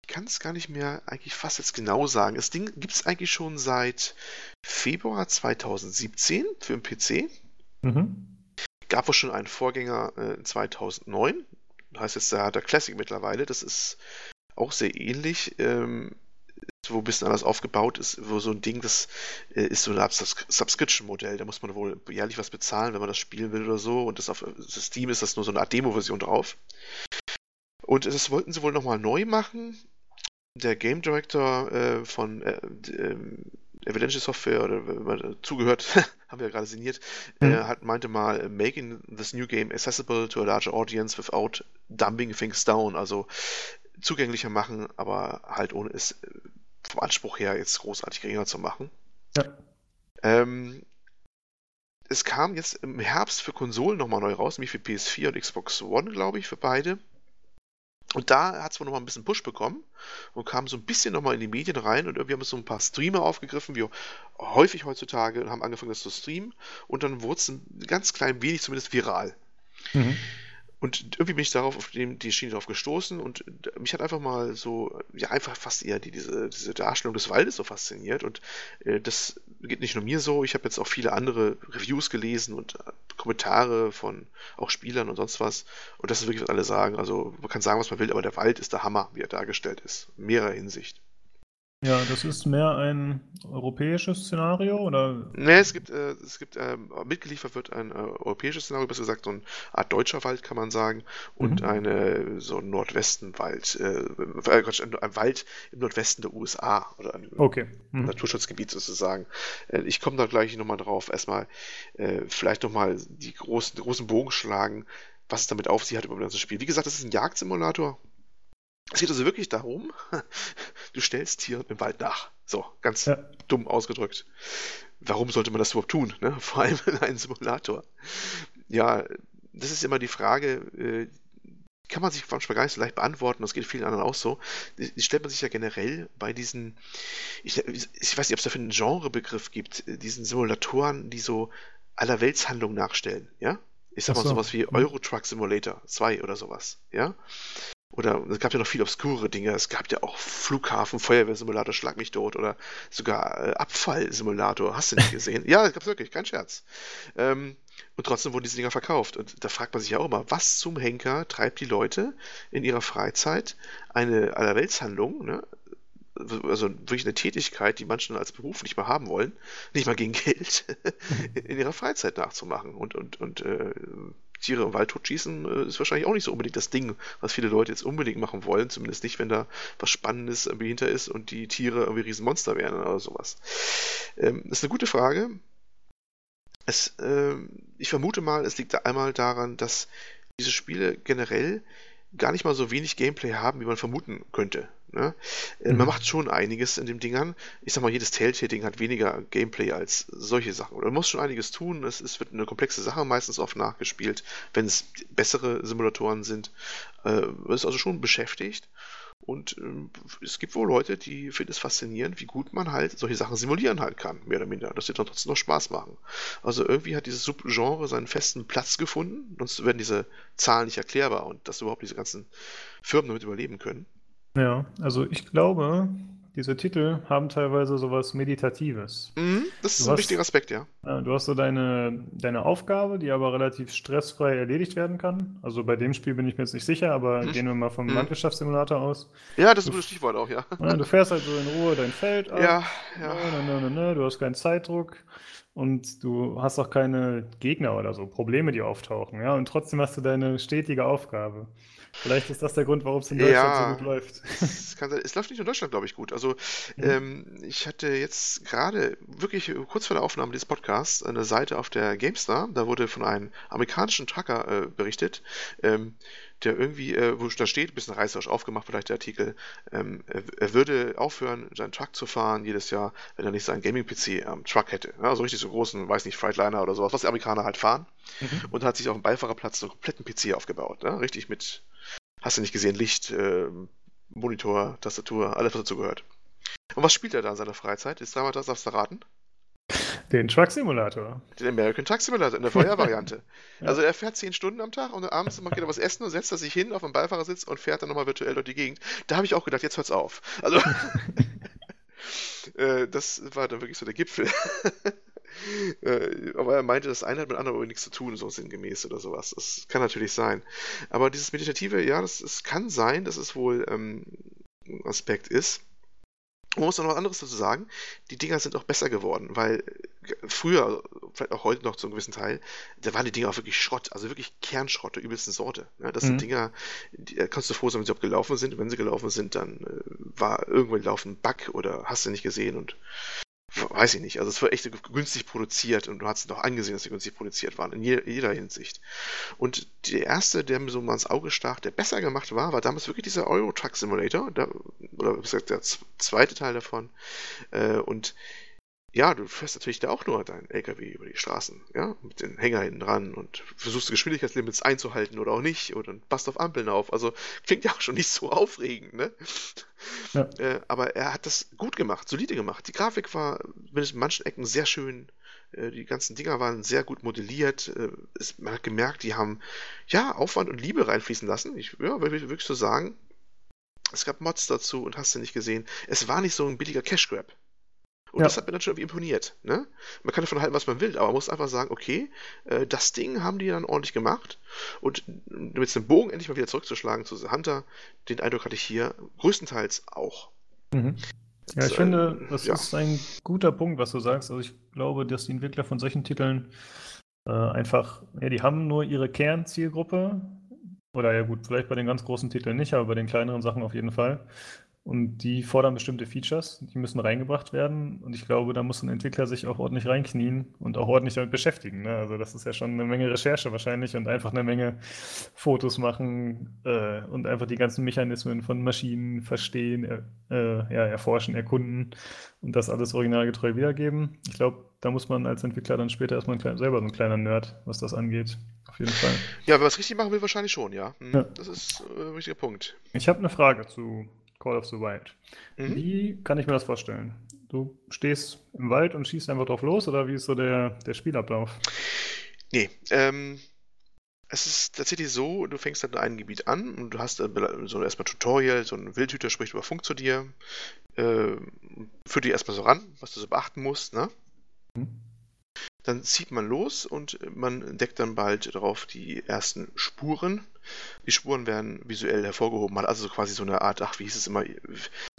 kann es gar nicht mehr eigentlich fast jetzt genau sagen. Das Ding gibt es eigentlich schon seit Februar 2017 für den PC. Mhm. Gab wohl schon einen Vorgänger äh, 2009. Das heißt jetzt der, der Classic mittlerweile. Das ist auch sehr ähnlich. Ähm, wo ein bisschen anders aufgebaut ist, wo so ein Ding, das äh, ist so ein Subscription-Modell, da muss man wohl jährlich was bezahlen, wenn man das spielen will oder so. Und das auf Steam ist das nur so eine Art Demo-Version drauf. Und das wollten sie wohl nochmal neu machen der Game Director äh, von äh, äh, Avalanche Software oder wenn man zugehört, haben wir ja gerade signiert, mhm. äh, hat meinte mal, making this new game accessible to a larger audience without dumbing things down, also zugänglicher machen, aber halt ohne es äh, vom Anspruch her jetzt großartig geringer zu machen. Ja. Ähm, es kam jetzt im Herbst für Konsolen nochmal neu raus, nämlich für PS4 und Xbox One, glaube ich, für beide. Und da hat es wohl nochmal ein bisschen Push bekommen und kam so ein bisschen nochmal in die Medien rein und irgendwie haben es so ein paar Streamer aufgegriffen, wie häufig heutzutage, und haben angefangen, das zu streamen und dann wurde es ein ganz klein wenig zumindest viral. Mhm. Und irgendwie bin ich darauf, auf dem, die Schiene darauf gestoßen und mich hat einfach mal so, ja, einfach fast eher die, diese, diese Darstellung des Waldes so fasziniert. Und äh, das geht nicht nur mir so, ich habe jetzt auch viele andere Reviews gelesen und äh, Kommentare von auch Spielern und sonst was. Und das ist wirklich, was alle sagen. Also man kann sagen, was man will, aber der Wald ist der Hammer, wie er dargestellt ist. In mehrerer Hinsicht. Ja, das ist mehr ein europäisches Szenario, oder? Ne, es gibt, äh, es gibt äh, mitgeliefert wird ein äh, europäisches Szenario, besser gesagt so eine Art deutscher Wald, kann man sagen, und mhm. eine so ein Nordwestenwald, äh, äh ein Wald im Nordwesten der USA oder ein okay. mhm. Naturschutzgebiet sozusagen. Äh, ich komme da gleich nochmal drauf. Erstmal äh, vielleicht nochmal die großen, großen Bogen schlagen, was es damit auf sich hat über das ganze Spiel. Wie gesagt, das ist ein Jagdsimulator es geht also wirklich darum, du stellst Tieren im Wald nach. So, ganz ja. dumm ausgedrückt. Warum sollte man das überhaupt tun? Ne? Vor allem in einem Simulator. Ja, das ist immer die Frage, äh, kann man sich manchmal gar nicht so leicht beantworten, das geht vielen anderen auch so. Die, stellt man sich ja generell bei diesen, ich, ich weiß nicht, ob es dafür einen Genrebegriff gibt, diesen Simulatoren, die so Allerweltshandlungen nachstellen, ja? Ich sag mal so. sowas wie mhm. Euro Truck Simulator 2 oder sowas, ja? Oder es gab ja noch viel obskure Dinge. Es gab ja auch Flughafen, Feuerwehrsimulator, Schlag mich tot oder sogar äh, Abfallsimulator. Hast du nicht gesehen? ja, gab es wirklich, kein Scherz. Ähm, und trotzdem wurden diese Dinger verkauft. Und da fragt man sich ja auch immer, was zum Henker treibt die Leute in ihrer Freizeit eine Allerweltshandlung, ne? also wirklich eine Tätigkeit, die manche als Beruf nicht mehr haben wollen, nicht mal gegen Geld, in ihrer Freizeit nachzumachen. Und, und, und äh, Tiere im Wald totschießen äh, ist wahrscheinlich auch nicht so unbedingt das Ding, was viele Leute jetzt unbedingt machen wollen. Zumindest nicht, wenn da was Spannendes irgendwie hinter ist und die Tiere irgendwie Riesenmonster werden oder sowas. Ähm, das ist eine gute Frage. Es, äh, ich vermute mal, es liegt da einmal daran, dass diese Spiele generell gar nicht mal so wenig Gameplay haben, wie man vermuten könnte. Ne? Äh, mhm. Man macht schon einiges in den Dingern. Ich sag mal, jedes Telltale-Ding hat weniger Gameplay als solche Sachen. Man muss schon einiges tun. Es, es wird eine komplexe Sache meistens oft nachgespielt, wenn es bessere Simulatoren sind. Äh, ist also schon beschäftigt. Und ähm, es gibt wohl Leute, die finden es faszinierend, wie gut man halt solche Sachen simulieren halt kann, mehr oder minder, dass sie dann trotzdem noch Spaß machen. Also irgendwie hat dieses Subgenre seinen festen Platz gefunden, sonst werden diese Zahlen nicht erklärbar und dass überhaupt diese ganzen Firmen damit überleben können. Ja, also ich glaube, diese Titel haben teilweise sowas Meditatives. Mhm, das ist du ein hast, wichtiger Aspekt, ja. Du hast so deine, deine Aufgabe, die aber relativ stressfrei erledigt werden kann. Also bei dem Spiel bin ich mir jetzt nicht sicher, aber mhm. gehen wir mal vom mhm. Landwirtschaftssimulator aus. Ja, das ist ein gutes Stichwort auch, ja. ja. Du fährst halt so in Ruhe dein Feld ab. Ja, ja. Ne, ne, ne, du hast keinen Zeitdruck und du hast auch keine Gegner oder so, Probleme, die auftauchen, ja. Und trotzdem hast du deine stetige Aufgabe. Vielleicht ist das der Grund, warum es in Deutschland ja, so gut läuft. Es, kann sein. es läuft nicht in Deutschland, glaube ich, gut. Also mhm. ähm, ich hatte jetzt gerade wirklich kurz vor der Aufnahme dieses Podcasts eine Seite auf der GameStar. Da wurde von einem amerikanischen Trucker äh, berichtet, ähm, der irgendwie, äh, wo da steht, ein bisschen reißerisch aufgemacht, vielleicht der Artikel, ähm, er, er, würde aufhören, seinen Truck zu fahren jedes Jahr, wenn er nicht seinen Gaming-PC am Truck hätte. Ja, so richtig so großen, weiß nicht, Freightliner oder sowas, was die Amerikaner halt fahren. Mhm. Und hat sich auf dem Beifahrerplatz so einen kompletten PC aufgebaut. Ja, richtig mit Hast du nicht gesehen, Licht, äh, Monitor, Tastatur, alles, was dazu gehört. Und was spielt er da in seiner Freizeit? Ist damals das, darfst du raten? Den Truck Simulator. Den American Truck Simulator in der Feuervariante. ja. Also er fährt zehn Stunden am Tag und abends macht er was essen und setzt er sich hin auf den Beifahrersitz und fährt dann nochmal virtuell durch die Gegend. Da habe ich auch gedacht, jetzt hört's auf. Also äh, das war dann wirklich so der Gipfel. Äh, aber er meinte, das eine hat mit anderen nichts zu tun, so sinngemäß oder sowas. Das kann natürlich sein. Aber dieses Meditative, ja, das, das kann sein, dass es wohl ähm, ein Aspekt ist. Man muss noch was anderes dazu sagen. Die Dinger sind auch besser geworden, weil äh, früher, vielleicht auch heute noch zu einem gewissen Teil, da waren die Dinger auch wirklich Schrott, also wirklich Kernschrott der übelsten Sorte. Ja, das mhm. sind Dinger, die da kannst du froh sein, wenn sie auch gelaufen sind. Wenn sie gelaufen sind, dann äh, war irgendwann laufen ein Bug oder hast du nicht gesehen und weiß ich nicht. Also es war echt günstig produziert und du hast es auch angesehen, dass sie günstig produziert waren, in jeder Hinsicht. Und der erste, der mir so mal ins Auge stach, der besser gemacht war, war damals wirklich dieser Euro Truck Simulator, der, oder gesagt, der zweite Teil davon. Äh, und ja, du fährst natürlich da auch nur deinen LKW über die Straßen, ja, mit den Hänger hinten dran und versuchst Geschwindigkeitslimits einzuhalten oder auch nicht oder passt auf Ampeln auf. Also klingt ja auch schon nicht so aufregend, ne? Ja. Äh, aber er hat das gut gemacht, solide gemacht. Die Grafik war in manchen Ecken sehr schön. Äh, die ganzen Dinger waren sehr gut modelliert. Äh, es, man hat gemerkt, die haben ja Aufwand und Liebe reinfließen lassen. Ich ja, will wirklich so sagen. Es gab Mods dazu und hast du nicht gesehen. Es war nicht so ein billiger Cash Grab. Und ja. das hat mir dann schon irgendwie imponiert. Ne? Man kann davon halten, was man will, aber man muss einfach sagen, okay, äh, das Ding haben die dann ordentlich gemacht. Und jetzt den Bogen endlich mal wieder zurückzuschlagen zu The Hunter, den Eindruck hatte ich hier größtenteils auch. Mhm. Ja, ich finde, das ja. ist ein guter Punkt, was du sagst. Also ich glaube, dass die Entwickler von solchen Titeln äh, einfach, ja, die haben nur ihre Kernzielgruppe. Oder ja gut, vielleicht bei den ganz großen Titeln nicht, aber bei den kleineren Sachen auf jeden Fall. Und die fordern bestimmte Features, die müssen reingebracht werden. Und ich glaube, da muss ein Entwickler sich auch ordentlich reinknien und auch ordentlich damit beschäftigen. Ne? Also das ist ja schon eine Menge Recherche wahrscheinlich und einfach eine Menge Fotos machen äh, und einfach die ganzen Mechanismen von Maschinen verstehen, äh, ja, erforschen, erkunden und das alles originalgetreu wiedergeben. Ich glaube, da muss man als Entwickler dann später erstmal klein, selber so ein kleiner Nerd, was das angeht. Auf jeden Fall. Ja, wenn man es richtig machen will, wahrscheinlich schon, ja. Hm, ja. Das ist äh, ein wichtiger Punkt. Ich habe eine Frage zu Call of the Wild. Mhm. Wie kann ich mir das vorstellen? Du stehst im Wald und schießt einfach drauf los oder wie ist so der, der Spielablauf? Nee, ähm, es ist tatsächlich so, du fängst halt in einem Gebiet an und du hast so erstmal Tutorial, so ein Wildhüter spricht über Funk zu dir, äh, führt dich erstmal so ran, was du so beachten musst, ne? Mhm. Dann zieht man los und man entdeckt dann bald darauf die ersten Spuren. Die Spuren werden visuell hervorgehoben. Man hat also quasi so eine Art, ach, wie hieß es immer?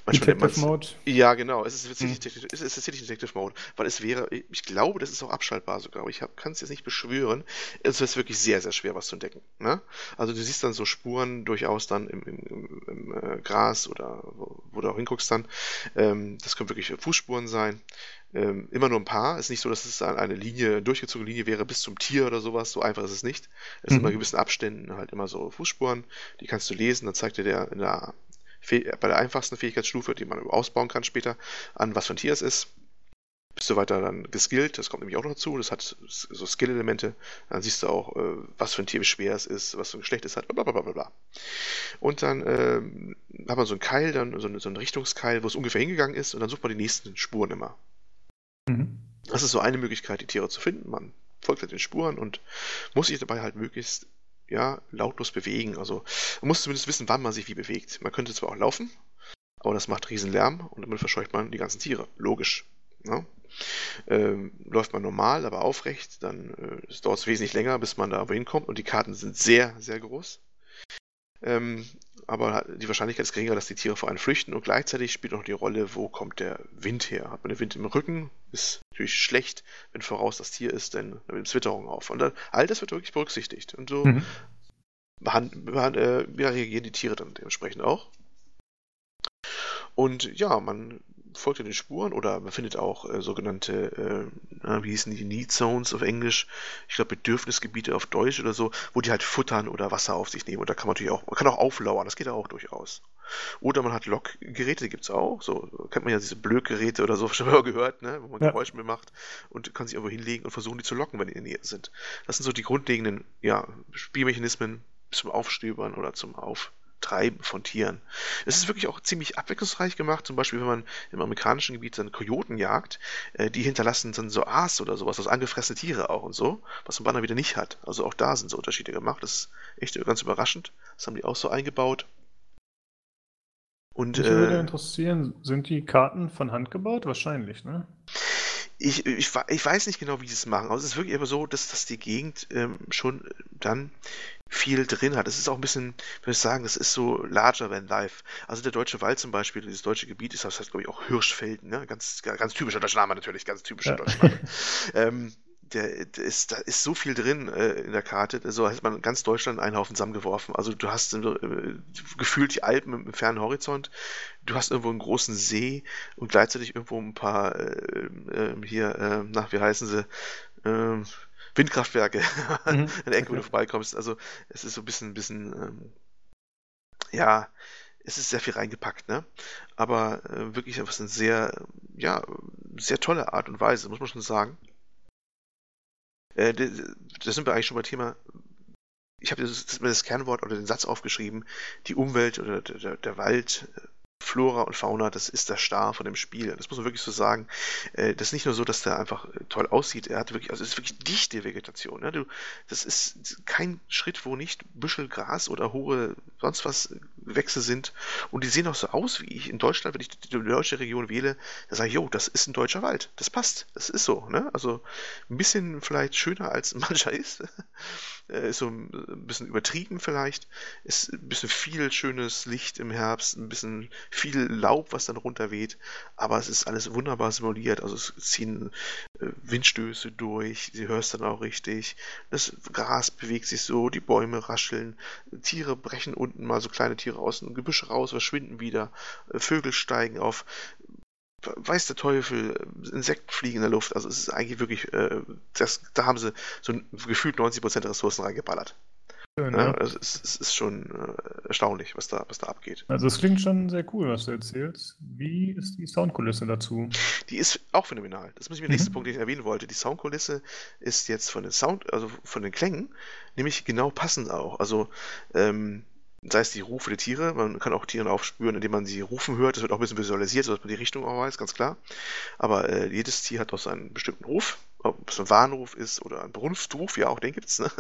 Detective Mode? Ja, genau. Es ist tatsächlich, hm. es ist tatsächlich Detective Mode, weil es wäre, ich glaube, das ist auch abschaltbar sogar, aber ich kann es jetzt nicht beschwören. Es ist wirklich sehr, sehr schwer, was zu entdecken. Ne? Also du siehst dann so Spuren durchaus dann im, im, im, äh, Gras oder wo, wo, du auch hinguckst dann. Ähm, das können wirklich Fußspuren sein. Ähm, immer nur ein paar. Es ist nicht so, dass es eine Linie, durchgezogene Linie wäre bis zum Tier oder sowas. So einfach ist es nicht. Es mhm. sind immer gewissen Abständen halt immer so Fußspuren. Die kannst du lesen. Dann zeigt dir der in der, bei der einfachsten Fähigkeitsstufe, die man ausbauen kann später, an, was für ein Tier es ist. Bist du weiter dann geskillt, das kommt nämlich auch noch dazu, das hat so Skill-Elemente, dann siehst du auch, äh, was für ein Tier wie schwer es ist, was für ein Geschlecht es hat, bla bla bla bla. Und dann ähm, hat man so einen Keil, dann so, einen, so einen Richtungskeil, wo es ungefähr hingegangen ist, und dann sucht man die nächsten Spuren immer. Mhm. Das ist so eine Möglichkeit, die Tiere zu finden. Man folgt halt den Spuren und muss sich dabei halt möglichst ja, lautlos bewegen. Also man muss zumindest wissen, wann man sich wie bewegt. Man könnte zwar auch laufen, aber das macht riesen Lärm und damit verscheucht man die ganzen Tiere. Logisch. Ne? Ähm, läuft man normal, aber aufrecht, dann äh, dauert es wesentlich länger, bis man da hinkommt und die Karten sind sehr, sehr groß. Ähm, aber die Wahrscheinlichkeit ist geringer, dass die Tiere vor einem flüchten und gleichzeitig spielt noch die Rolle, wo kommt der Wind her. Hat man den Wind im Rücken, ist natürlich schlecht, wenn voraus das Tier ist, denn dann nimmt Witterung auf. Und dann, all das wird wirklich berücksichtigt. Und so mhm. behand, behand, äh, reagieren die Tiere dann dementsprechend auch. Und ja, man folgt den Spuren oder man findet auch äh, sogenannte, äh, wie hießen die, Need Zones auf Englisch, ich glaube Bedürfnisgebiete auf Deutsch oder so, wo die halt futtern oder Wasser auf sich nehmen und da kann man natürlich auch, man kann auch auflauern, das geht auch durchaus. Oder man hat Lockgeräte, die gibt es auch, so kennt man ja diese Blökgeräte oder so, schon mal gehört, ne, wo man ja. Geräusche mit macht und kann sich irgendwo hinlegen und versuchen, die zu locken, wenn die in der Nähe sind. Das sind so die grundlegenden, ja, Spielmechanismen zum Aufstöbern oder zum Auf Treiben von Tieren. Es ist wirklich auch ziemlich abwechslungsreich gemacht. Zum Beispiel, wenn man im amerikanischen Gebiet dann Kojoten jagt, äh, die hinterlassen dann so Aas oder sowas, also angefressene Tiere auch und so, was man Banner wieder nicht hat. Also auch da sind so Unterschiede gemacht. Das ist echt ganz überraschend. Das haben die auch so eingebaut. Und, Mich äh, würde interessieren, sind die Karten von Hand gebaut? Wahrscheinlich, ne? Ich, ich, ich weiß nicht genau, wie sie es machen. Aber es ist wirklich immer so, dass, dass die Gegend ähm, schon dann viel drin hat. Es ist auch ein bisschen, würde ich sagen, es ist so larger than life. Also der deutsche Wald zum Beispiel, dieses deutsche Gebiet ist, das heißt, glaube ich, auch Hirschfelden, ne? Ganz, ganz typischer deutscher Name natürlich, ganz typischer ja. deutscher Name. ähm, der, der ist, da ist so viel drin äh, in der Karte, so hat man ganz Deutschland in einen Haufen zusammengeworfen. Also du hast äh, gefühlt die Alpen im, im, fernen Horizont, du hast irgendwo einen großen See und gleichzeitig irgendwo ein paar äh, ähm, hier, äh, nach wie heißen sie, ähm, Windkraftwerke mhm. an der Ecke, wo du vorbeikommst. Also es ist so ein bisschen, ein bisschen ähm, ja, es ist sehr viel reingepackt, ne? Aber äh, wirklich einfach eine sehr, ja, sehr tolle Art und Weise, muss man schon sagen. Äh, da sind wir eigentlich schon beim Thema. Ich habe das, das Kernwort oder den Satz aufgeschrieben, die Umwelt oder der, der Wald äh, Flora und Fauna, das ist der Star von dem Spiel. Das muss man wirklich so sagen. Äh, das ist nicht nur so, dass der einfach äh, toll aussieht, er hat wirklich, also es ist wirklich dichte Vegetation. Das ist kein Schritt, wo nicht Büschel Gras oder hohe sonst was Wechsel sind. Und die sehen auch so aus, wie ich in Deutschland, wenn ich die, die deutsche Region wähle, da sage ich, jo, das ist ein deutscher Wald. Das passt. Das ist so. Ne? Also ein bisschen vielleicht schöner als mancher ist. Äh, ist so ein bisschen übertrieben vielleicht. Ist ein bisschen viel schönes Licht im Herbst, ein bisschen viel Laub, was dann runterweht, aber es ist alles wunderbar simuliert. Also es ziehen äh, Windstöße durch, sie hörst dann auch richtig. Das Gras bewegt sich so, die Bäume rascheln, Tiere brechen unten mal so kleine Tiere aus dem Gebüsch raus, verschwinden wieder, äh, Vögel steigen auf, weiß der Teufel, Insekten fliegen in der Luft. Also es ist eigentlich wirklich, äh, das, da haben sie so gefühlt 90% der Ressourcen reingeballert. Schön, ja, also es, es, ist schon äh, erstaunlich, was da, was da abgeht. Also es klingt schon sehr cool, was du erzählst. Wie ist die Soundkulisse dazu? Die ist auch phänomenal. Das muss ich mir mhm. nächsten Punkt, den ich erwähnen wollte. Die Soundkulisse ist jetzt von den Sound, also von den Klängen, nämlich genau passend auch. Also ähm, sei es die Rufe der Tiere, man kann auch Tiere aufspüren, indem man sie rufen hört. Das wird auch ein bisschen visualisiert, sodass man die Richtung auch weiß, ganz klar. Aber äh, jedes Tier hat auch seinen bestimmten Ruf, ob es ein Warnruf ist oder ein Brunftruf, ja, auch den gibt's. Ne?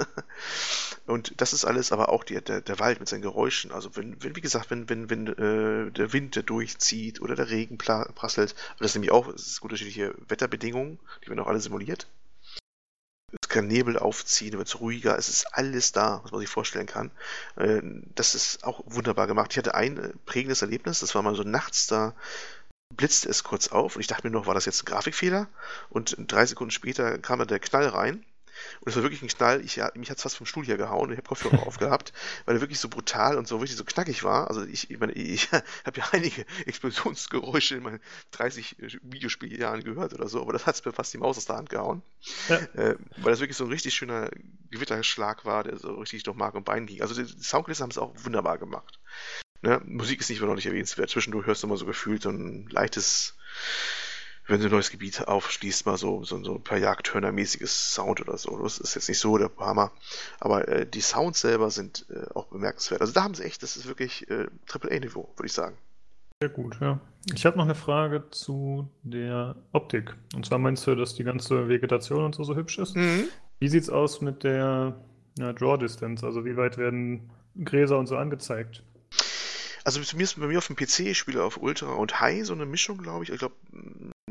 Und das ist alles, aber auch die, der, der Wald mit seinen Geräuschen. Also wenn, wenn wie gesagt, wenn, wenn, wenn äh, der Wind der durchzieht oder der Regen prasselt, das ist nämlich auch, es ist unterschiedliche Wetterbedingungen, die werden auch alle simuliert es kann Nebel aufziehen, wird es ruhiger, es ist alles da, was man sich vorstellen kann. Äh, das ist auch wunderbar gemacht. Ich hatte ein äh, prägendes Erlebnis, das war mal so nachts, da blitzte es kurz auf und ich dachte mir noch, war das jetzt ein Grafikfehler? Und drei Sekunden später kam da der Knall rein und es war wirklich ein Knall. Ich, mich hat es fast vom Stuhl hier gehauen und ich habe Kopfhörer aufgehabt, weil er wirklich so brutal und so richtig so knackig war. Also ich, ich meine, ich habe ja einige Explosionsgeräusche in meinen 30 äh, Videospieljahren gehört oder so, aber das hat es mir fast die Maus aus der Hand gehauen. Ja. Äh, weil das wirklich so ein richtig schöner Gewitterschlag war, der so richtig durch Mark und Bein ging. Also die Soundkulissen haben es auch wunderbar gemacht. Ne? Musik ist nicht noch nicht erwähnenswert. Zwischendurch hörst du immer so gefühlt so ein leichtes wenn du ein neues Gebiet aufschließt, mal so, so, so ein paar Jagdhörner-mäßiges Sound oder so. Das ist jetzt nicht so der Hammer. Aber äh, die Sounds selber sind äh, auch bemerkenswert. Also da haben sie echt, das ist wirklich äh, AAA-Niveau, würde ich sagen. Sehr gut, ja. Ich habe noch eine Frage zu der Optik. Und zwar meinst du, dass die ganze Vegetation und so so hübsch ist? Mhm. Wie sieht es aus mit der ja, Draw Distance? Also wie weit werden Gräser und so angezeigt? Also zumindest bei mir auf dem PC, ich spiele auf Ultra und High, so eine Mischung, glaube ich. Ich glaube,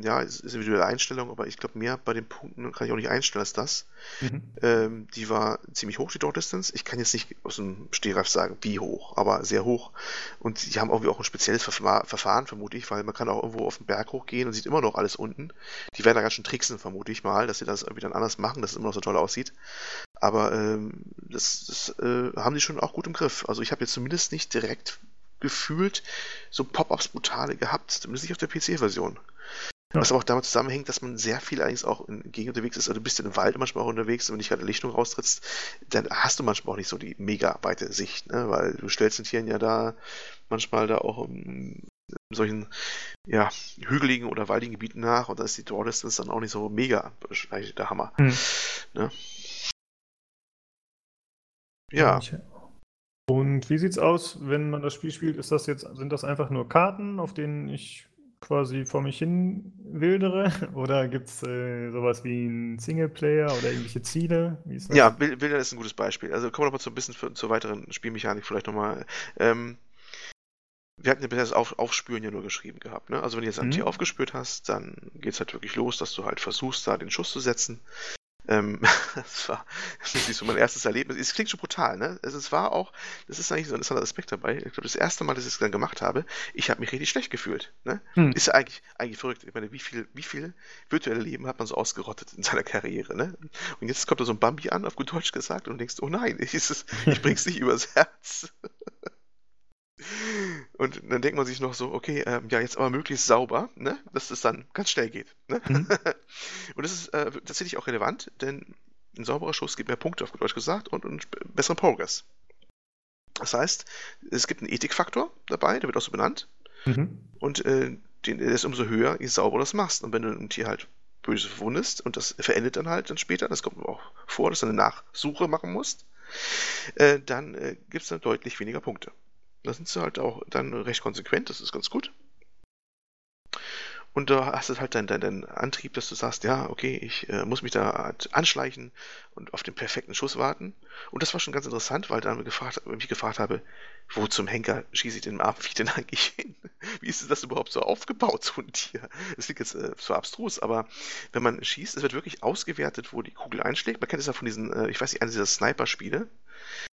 ja, ist, ist individuelle Einstellung, aber ich glaube, mehr bei den Punkten kann ich auch nicht einstellen als das. Mhm. Ähm, die war ziemlich hoch, die Door Distance. Ich kann jetzt nicht aus dem Stehreif sagen, wie hoch, aber sehr hoch. Und die haben irgendwie auch ein spezielles Verfahren, vermute ich, weil man kann auch irgendwo auf den Berg hochgehen und sieht immer noch alles unten. Die werden da ganz schön tricksen, vermute ich mal, dass sie das irgendwie dann anders machen, dass es immer noch so toll aussieht. Aber ähm, das, das äh, haben die schon auch gut im Griff. Also ich habe jetzt zumindest nicht direkt gefühlt so Pop-ups brutale gehabt, zumindest nicht auf der PC-Version. Ja. Was aber auch damit zusammenhängt, dass man sehr viel eigentlich auch in Gegend unterwegs ist. Also du bist in den Wald manchmal auch unterwegs und wenn du nicht gerade Lichtung raustrittst, dann hast du manchmal auch nicht so die mega weite Sicht, ne? weil du stellst den Tieren ja da manchmal da auch in, solchen ja, hügeligen oder waldigen Gebieten nach und da ist die Door Distance dann auch nicht so mega der Hammer. Hm. Ne? Ja. Und wie sieht's aus, wenn man das Spiel spielt? Ist das jetzt, sind das einfach nur Karten, auf denen ich quasi vor mich hin wildere? Oder gibt es äh, sowas wie einen Singleplayer oder irgendwelche Ziele? Ja, Wildern ist ein gutes Beispiel. Also kommen wir nochmal so ein bisschen für, zur weiteren Spielmechanik vielleicht nochmal. Ähm, wir hatten ja bisher das Auf Aufspüren ja nur geschrieben gehabt. Ne? Also wenn du jetzt ein mhm. Tier aufgespürt hast, dann geht es halt wirklich los, dass du halt versuchst, da den Schuss zu setzen. Ähm, das war das ist so mein erstes Erlebnis. Es klingt schon brutal, ne? Also es war auch, das ist eigentlich so ein interessanter Aspekt dabei. Ich glaube, das erste Mal, dass ich es dann gemacht habe, ich habe mich richtig schlecht gefühlt. Ne? Hm. Ist ja eigentlich, eigentlich verrückt. Ich meine, wie viel, wie viel virtuelle Leben hat man so ausgerottet in seiner Karriere, ne? Und jetzt kommt da so ein Bambi an, auf gut Deutsch gesagt, und du denkst, oh nein, ich, ich bring's nicht übers Herz. Und dann denkt man sich noch so, okay, ähm, ja, jetzt aber möglichst sauber, ne? dass es dann ganz schnell geht. Ne? Mhm. und das ist äh, tatsächlich auch relevant, denn ein sauberer Schuss gibt mehr Punkte, auf Deutsch gesagt, und, und besseren Progress. Das heißt, es gibt einen Ethikfaktor dabei, der wird auch so benannt. Mhm. Und äh, den, der ist umso höher, je sauberer du das machst. Und wenn du ein Tier halt böse verwundest und das verendet dann halt dann später, das kommt auch vor, dass du eine Nachsuche machen musst, äh, dann äh, gibt es dann deutlich weniger Punkte. Da sind sie halt auch dann recht konsequent, das ist ganz gut. Und da hast du halt deinen dein, dein Antrieb, dass du sagst, ja, okay, ich äh, muss mich da anschleichen und auf den perfekten Schuss warten. Und das war schon ganz interessant, weil dann gefragt, mich gefragt habe, wo zum Henker schieße ich den Abend denn eigentlich hin? Wie ist das überhaupt so aufgebaut, so ein Tier? Das klingt jetzt äh, so abstrus, aber wenn man schießt, es wird wirklich ausgewertet, wo die Kugel einschlägt. Man kennt es ja von diesen, äh, ich weiß nicht, eines dieser Sniper-Spiele.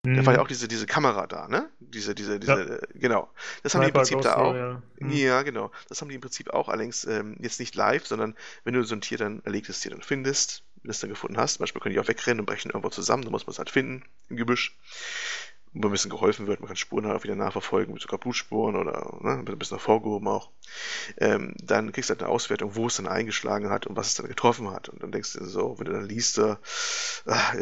Mhm. Da war ja auch diese, diese Kamera da, ne? Diese, diese, diese, ja. genau. Das haben die im Prinzip da auch. Ja. Mhm. ja. genau. Das haben die im Prinzip auch, allerdings ähm, jetzt nicht live, sondern wenn du so ein Tier dann, erlegtes Tier dann findest, wenn du es dann gefunden hast, manchmal können die auch wegrennen und brechen irgendwo zusammen, dann muss man es halt finden im Gebüsch. Wo ein bisschen geholfen wird. Man kann Spuren halt auch wieder nachverfolgen, mit sogar Blutspuren oder ne, ein bisschen hervorgehoben auch. Ähm, dann kriegst du halt eine Auswertung, wo es dann eingeschlagen hat und was es dann getroffen hat. Und dann denkst du so, wenn du dann liest, äh,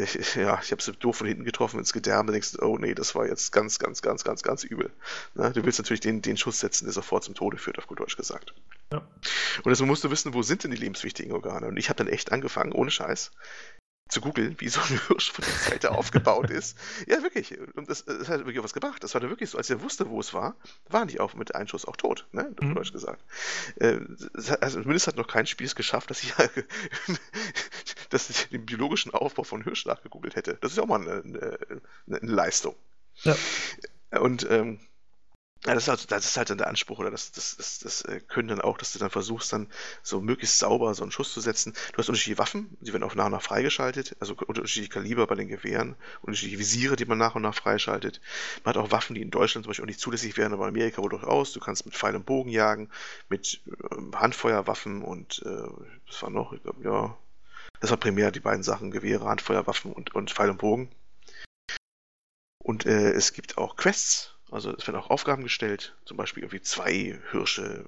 ich, ja, ich habe es doof von hinten getroffen ins Gedärme, denkst du, oh nee, das war jetzt ganz, ganz, ganz, ganz, ganz übel. Ne? Du willst natürlich den, den Schuss setzen, der sofort zum Tode führt, auf gut Deutsch gesagt. Ja. Und deswegen musst du wissen, wo sind denn die lebenswichtigen Organe? Und ich habe dann echt angefangen, ohne Scheiß, zu googeln, wie so ein Hirsch von der Seite aufgebaut ist. Ja, wirklich. Und das, das, hat wirklich was gebracht. Das war dann wirklich so, als er wusste, wo es war, waren die auch mit einem Schuss auch tot, ne? Auf mhm. Deutsch gesagt. Äh, also zumindest hat noch kein Spiel es geschafft, dass ich dass ich den biologischen Aufbau von Hirsch nachgegoogelt hätte. Das ist ja auch mal eine, eine, eine Leistung. Ja. Und ähm, ja, das ist, halt, das ist halt dann der Anspruch oder das, das, das, das äh, können dann auch, dass du dann versuchst, dann so möglichst sauber so einen Schuss zu setzen. Du hast unterschiedliche Waffen, die werden auch nach und nach freigeschaltet, also unterschiedliche Kaliber bei den Gewehren, unterschiedliche Visiere, die man nach und nach freischaltet. Man hat auch Waffen, die in Deutschland zum Beispiel auch nicht zulässig wären, aber in Amerika wohl durchaus. Du kannst mit Pfeil und Bogen jagen, mit äh, Handfeuerwaffen und äh, was war noch? Ich glaube, ja. Das war primär die beiden Sachen, Gewehre, Handfeuerwaffen und, und Pfeil und Bogen. Und äh, es gibt auch Quests, also es werden auch Aufgaben gestellt, zum Beispiel irgendwie zwei Hirsche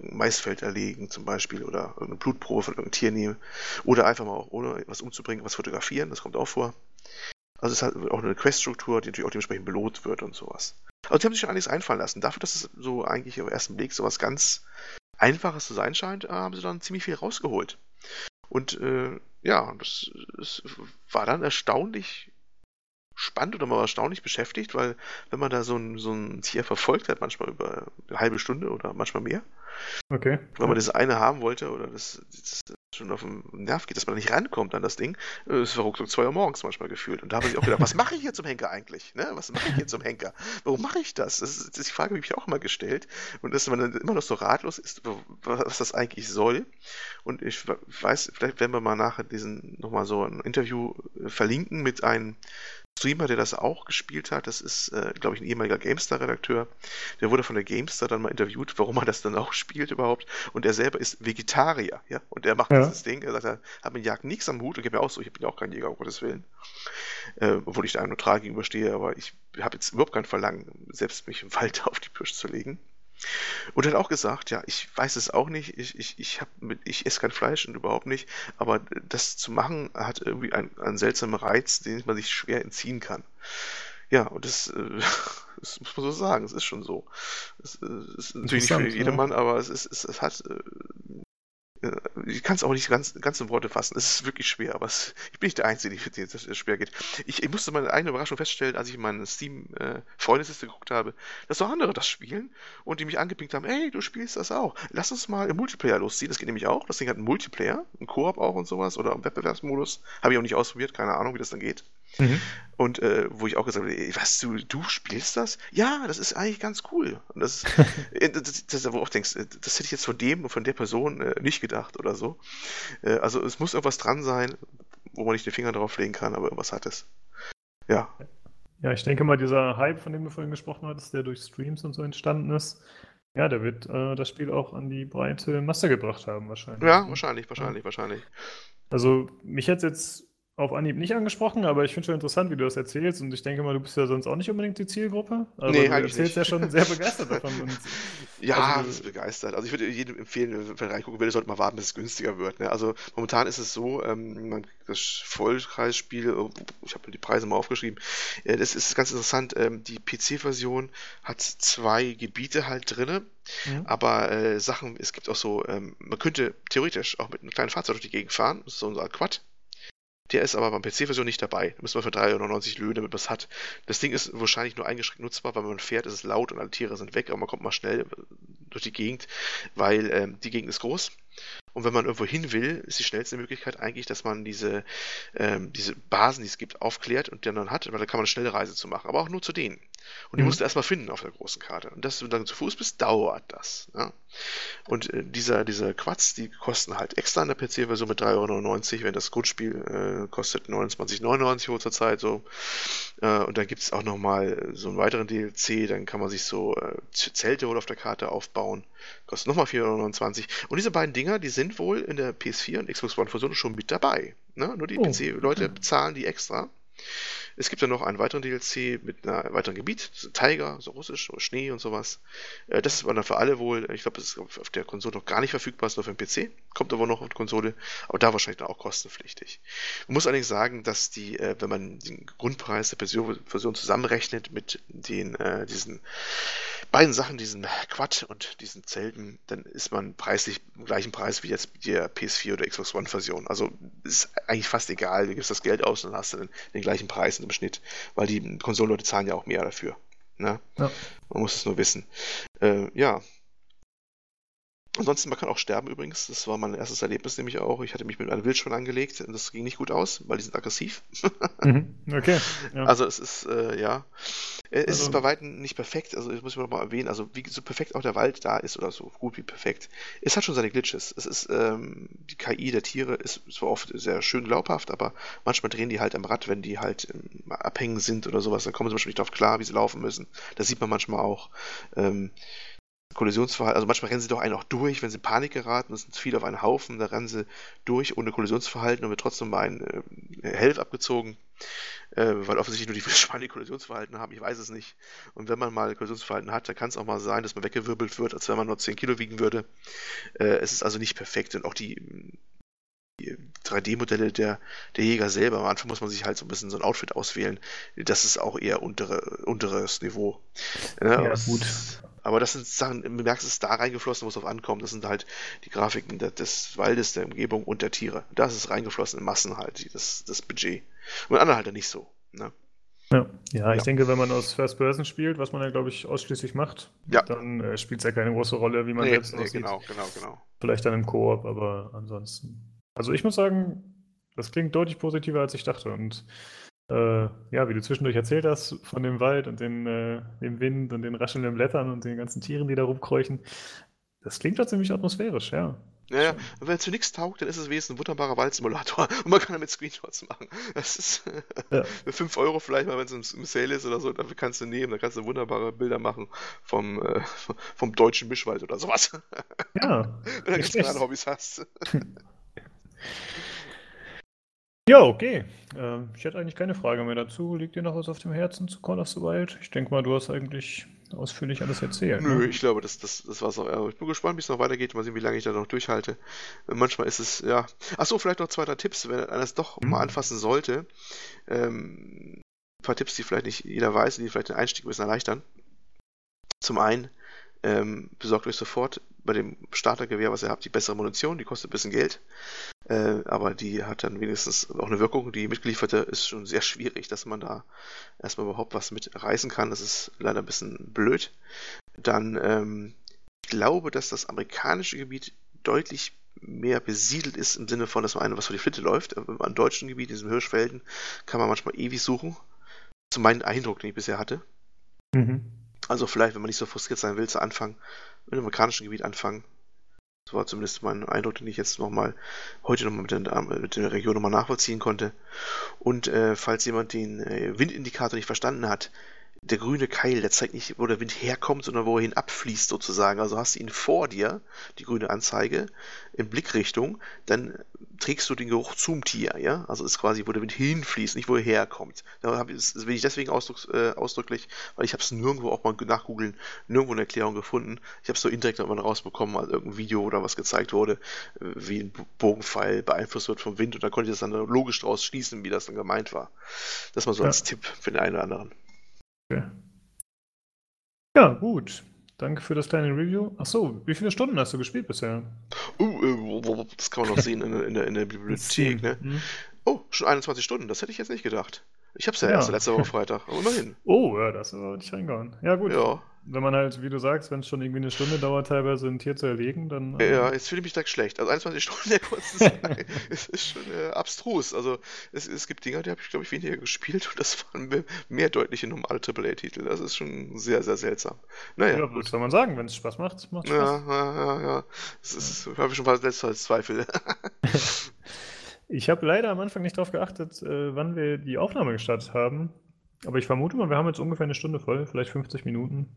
Maisfeld erlegen zum Beispiel oder eine Blutprobe von irgendeinem Tier nehmen oder einfach mal auch ohne was umzubringen, was fotografieren, das kommt auch vor. Also es hat auch eine Queststruktur, die natürlich auch dementsprechend belohnt wird und sowas. Also die haben sich schon einiges einfallen lassen. Dafür, dass es so eigentlich auf den ersten Blick sowas ganz Einfaches zu sein scheint, haben sie dann ziemlich viel rausgeholt. Und äh, ja, das, das war dann erstaunlich spannend oder mal erstaunlich beschäftigt, weil wenn man da so ein, so ein Tier verfolgt hat, manchmal über eine halbe Stunde oder manchmal mehr, okay. weil man das eine haben wollte oder das, das schon auf den Nerv geht, dass man nicht rankommt an das Ding, äh, es war ruckzuck zwei Uhr morgens manchmal gefühlt. Und da habe ich auch gedacht, was mache ich hier zum Henker eigentlich? Ne? Was mache ich hier zum Henker? Warum mache ich das? Das ist, die Frage habe ich mich auch immer gestellt. Und dass man dann immer noch so ratlos ist, was das eigentlich soll. Und ich weiß, vielleicht werden wir mal nachher diesen nochmal so ein Interview äh, verlinken mit einem Streamer, der das auch gespielt hat, das ist, äh, glaube ich, ein ehemaliger GameStar-Redakteur. Der wurde von der GameStar dann mal interviewt, warum er das dann auch spielt überhaupt. Und er selber ist Vegetarier, ja. Und er macht ja. dieses Ding. Er sagt, er hat mit Jagd nichts am Hut. Und ich mir auch so, ich bin ja auch kein Jäger, um Gottes Willen. Äh, obwohl ich da neutral gegenüberstehe, aber ich habe jetzt überhaupt kein Verlangen, selbst mich im Wald auf die Pirsch zu legen. Und er hat auch gesagt, ja, ich weiß es auch nicht, ich, ich, ich, hab mit, ich esse kein Fleisch und überhaupt nicht, aber das zu machen hat irgendwie einen, einen seltsamen Reiz, den man sich schwer entziehen kann. Ja, und das, äh, das muss man so sagen, es ist schon so. Es, äh, es ist natürlich nicht für jedermann, ja. aber es, ist, es, es hat äh, äh, ich kann es auch nicht ganz, ganz in Worte fassen. Es ist wirklich schwer, aber es, ich bin nicht der Einzige, für den es schwer geht. Ich, ich, musste meine eigene Überraschung feststellen, als ich in meine Steam-Freundesliste äh, geguckt habe, dass auch andere das spielen und die mich angepinkt haben, ey, du spielst das auch. Lass uns mal im Multiplayer losziehen. Das geht nämlich auch. Das Ding hat einen Multiplayer, einen Koop auch und sowas oder einen Wettbewerbsmodus. Habe ich auch nicht ausprobiert, keine Ahnung, wie das dann geht. Mhm. Und äh, wo ich auch gesagt habe, ey, was, du, du spielst das? Ja, das ist eigentlich ganz cool. Und das, äh, das, das, wo du auch denkst, äh, das hätte ich jetzt von dem und von der Person äh, nicht gedacht oder so. Äh, also es muss irgendwas dran sein, wo man nicht den Finger drauf legen kann, aber irgendwas hat es. Ja. Ja, ich denke mal, dieser Hype, von dem du vorhin gesprochen hattest, der durch Streams und so entstanden ist, ja, der wird äh, das Spiel auch an die breite Masse gebracht haben, wahrscheinlich. Ja, wahrscheinlich, wahrscheinlich, ja. wahrscheinlich. Also, mich hat jetzt auf Anhieb nicht angesprochen, aber ich finde schon interessant, wie du das erzählst und ich denke mal, du bist ja sonst auch nicht unbedingt die Zielgruppe. Aber nee, du erzählst nicht. ja schon sehr begeistert davon. Und, ja, also, ist begeistert. Also ich würde jedem empfehlen, wenn er reingucken will, sollte mal warten, bis es günstiger wird. Ne? Also momentan ist es so, ähm, das Vollpreisspiel, oh, ich habe die Preise mal aufgeschrieben, äh, das ist ganz interessant, ähm, die PC-Version hat zwei Gebiete halt drinne, mhm. aber äh, Sachen, es gibt auch so, ähm, man könnte theoretisch auch mit einem kleinen Fahrzeug durch die Gegend fahren, das ist so ein Quad, der ist aber beim PC-Version nicht dabei. Da müssen wir für 3,99 löhnen, damit man es hat. Das Ding ist wahrscheinlich nur eingeschränkt nutzbar, weil man fährt, ist es laut und alle Tiere sind weg, aber man kommt mal schnell durch die Gegend, weil ähm, die Gegend ist groß. Und wenn man irgendwo hin will, ist die schnellste Möglichkeit eigentlich, dass man diese, ähm, diese Basen, die es gibt, aufklärt und dann hat, weil da kann man eine schnelle Reise zu machen, aber auch nur zu denen. Und die mhm. musst du erstmal finden auf der großen Karte. Und dass du dann zu Fuß bist, dauert das. Ja? Und äh, dieser, diese Quads, die kosten halt extra in der PC-Version mit 3,99 Euro, wenn das Grundspiel äh, kostet 29,99 Euro zurzeit so. Äh, und dann gibt es auch nochmal so einen weiteren DLC, dann kann man sich so äh, Zelte wohl auf der Karte aufbauen. Kostet nochmal 4,29 Euro. Und diese beiden Dinger, die sind wohl in der PS4 und Xbox One-Version schon mit dabei. Ne? Nur die oh, PC-Leute okay. bezahlen die extra. Es gibt dann noch einen weiteren DLC mit einem weiteren Gebiet, Tiger, so russisch, so Schnee und sowas. Äh, das war dann für alle wohl, ich glaube, das ist auf der Konsole noch gar nicht verfügbar, ist nur für den PC, kommt aber noch auf die Konsole, aber da wahrscheinlich dann auch kostenpflichtig. Man muss allerdings sagen, dass die, äh, wenn man den Grundpreis der Version zusammenrechnet mit den, äh, diesen beiden Sachen, diesen Quad und diesen Zelten, dann ist man preislich im gleichen Preis wie jetzt die PS4 oder Xbox One Version. Also ist eigentlich fast egal, du gibst das Geld aus und hast dann den gleichen Preis im Schnitt, weil die Konsolenleute zahlen ja auch mehr dafür. Ne? Ja. Man muss es nur wissen. Äh, ja, Ansonsten, man kann auch sterben übrigens. Das war mein erstes Erlebnis nämlich auch. Ich hatte mich mit einem Wildschwein angelegt und das ging nicht gut aus, weil die sind aggressiv. mhm, okay. Ja. Also es ist, äh, ja. Es also, ist bei Weitem nicht perfekt, also das muss ich mal erwähnen, also wie so perfekt auch der Wald da ist oder so gut wie perfekt. Es hat schon seine Glitches. Es ist, ähm, die KI der Tiere ist zwar oft sehr schön glaubhaft, aber manchmal drehen die halt am Rad, wenn die halt ähm, abhängen sind oder sowas. Dann kommen sie zum Beispiel nicht darauf klar, wie sie laufen müssen. Das sieht man manchmal auch. Ähm, Kollisionsverhalten, also manchmal rennen sie doch einen auch durch, wenn sie Panik geraten, es sind viele auf einen Haufen, da rennen sie durch ohne Kollisionsverhalten und wird trotzdem mal ein äh, Helf abgezogen, äh, weil offensichtlich nur die Schweine Kollisionsverhalten haben, ich weiß es nicht. Und wenn man mal Kollisionsverhalten hat, dann kann es auch mal sein, dass man weggewirbelt wird, als wenn man nur 10 Kilo wiegen würde. Äh, es ist also nicht perfekt und auch die 3D-Modelle der, der Jäger selber. Am Anfang muss man sich halt so ein bisschen so ein Outfit auswählen. Das ist auch eher untere, unteres Niveau. Ja, ja gut. Aber das sind Sachen, du merkst, es ist da reingeflossen, wo es auf ankommt. Das sind halt die Grafiken des Waldes, der Umgebung und der Tiere. Das ist reingeflossen in Massen halt, das, das Budget. Und andere halt nicht so. Ne? Ja. ja, ich ja. denke, wenn man aus First Person spielt, was man ja, glaube ich, ausschließlich macht, ja. dann äh, spielt es ja keine große Rolle, wie man nee, selbst nee, aussieht. Genau, genau, genau. Vielleicht dann im Koop, aber ansonsten. Also ich muss sagen, das klingt deutlich positiver, als ich dachte. Und äh, ja, wie du zwischendurch erzählt hast, von dem Wald und den, äh, dem Wind und den raschelnden Blättern und den ganzen Tieren, die da rumkräuchen, das klingt doch ziemlich atmosphärisch, ja. Ja, ja. Und wenn es für nichts taugt, dann ist es wenigstens ein wunderbarer Waldsimulator und man kann damit Screenshots machen. Das ist ja. für 5 Euro vielleicht mal, wenn es im, Sale ist oder so, dafür kannst du nehmen, da kannst du wunderbare Bilder machen vom, äh, vom deutschen Mischwald oder sowas. Ja. wenn du ganz andere Hobbys hast. Ja, okay. Ähm, ich hätte eigentlich keine Frage mehr dazu. Liegt dir noch was auf dem Herzen zu Call of the Wild? Ich denke mal, du hast eigentlich ausführlich alles erzählt. Nö, ne? ich glaube, das, das, das war's auch. Ja, ich bin gespannt, wie es noch weitergeht. Mal sehen, wie lange ich da noch durchhalte. Manchmal ist es, ja. Achso, vielleicht noch zwei, drei Tipps, wenn einer es doch hm. mal anfassen sollte. Ähm, ein paar Tipps, die vielleicht nicht jeder weiß, die vielleicht den Einstieg ein bisschen erleichtern. Zum einen, ähm, besorgt euch sofort bei dem Startergewehr, was ihr habt, die bessere Munition, die kostet ein bisschen Geld. Äh, aber die hat dann wenigstens auch eine Wirkung. Die mitgelieferte ist schon sehr schwierig, dass man da erstmal überhaupt was mit reißen kann. Das ist leider ein bisschen blöd. Dann, ähm, ich glaube, dass das amerikanische Gebiet deutlich mehr besiedelt ist im Sinne von, dass man eine was vor die Flitte läuft. Im deutschen Gebiet, in diesen Hirschfelden, kann man manchmal ewig suchen. Zu meinem Eindruck, den ich bisher hatte. Mhm. Also vielleicht, wenn man nicht so frustriert sein will, zu Anfang mit dem amerikanischen Gebiet anfangen. Das war zumindest mein Eindruck, den ich jetzt nochmal heute nochmal mit, der, mit der Region nochmal nachvollziehen konnte. Und äh, falls jemand den äh, Windindikator nicht verstanden hat, der grüne Keil, der zeigt nicht, wo der Wind herkommt, sondern wo er hin abfließt sozusagen. Also hast du ihn vor dir, die grüne Anzeige, in Blickrichtung, dann trägst du den Geruch zum Tier, ja? Also ist quasi, wo der Wind hinfließt, nicht wo er herkommt. Da das bin ich deswegen ausdrucks, äh, ausdrücklich, weil ich habe es nirgendwo auch mal nachgoogeln, nirgendwo eine Erklärung gefunden. Ich habe es so indirekt mal rausbekommen, als irgendein Video oder was gezeigt wurde, wie ein Bogenpfeil beeinflusst wird vom Wind und da konnte ich das dann logisch daraus schließen, wie das dann gemeint war. Das mal so ja. als Tipp für den einen oder anderen. Okay. Ja, gut. Danke für das kleine Review. Achso, wie viele Stunden hast du gespielt bisher? Uh, das kann man noch sehen in, in, der, in der Bibliothek, ne? Hm. Oh, schon 21 Stunden, das hätte ich jetzt nicht gedacht. Ich hab's ja, ja. erst letzte Woche Freitag, aber immerhin. Oh, ja, das war nicht reingehauen. Ja, gut. Ja wenn man halt, wie du sagst, wenn es schon irgendwie eine Stunde dauert, teilweise ein Tier zu erlegen, dann. Äh... Ja, jetzt fühle ich mich da schlecht. Also 21 Stunden der kurzen Zeit ist, ist schon äh, abstrus. Also es, es gibt Dinger, die habe ich, glaube ich, weniger gespielt und das waren mehr, deutliche normale AAA-Titel. Das ist schon sehr, sehr seltsam. Naja. Ja, gut, soll man sagen, wenn es Spaß macht, macht Spaß. Ja, ja, ja. ja. Das ja. habe ich schon fast letztes Zweifel. ich habe leider am Anfang nicht darauf geachtet, äh, wann wir die Aufnahme gestartet haben. Aber ich vermute mal, wir haben jetzt ungefähr eine Stunde voll, vielleicht 50 Minuten.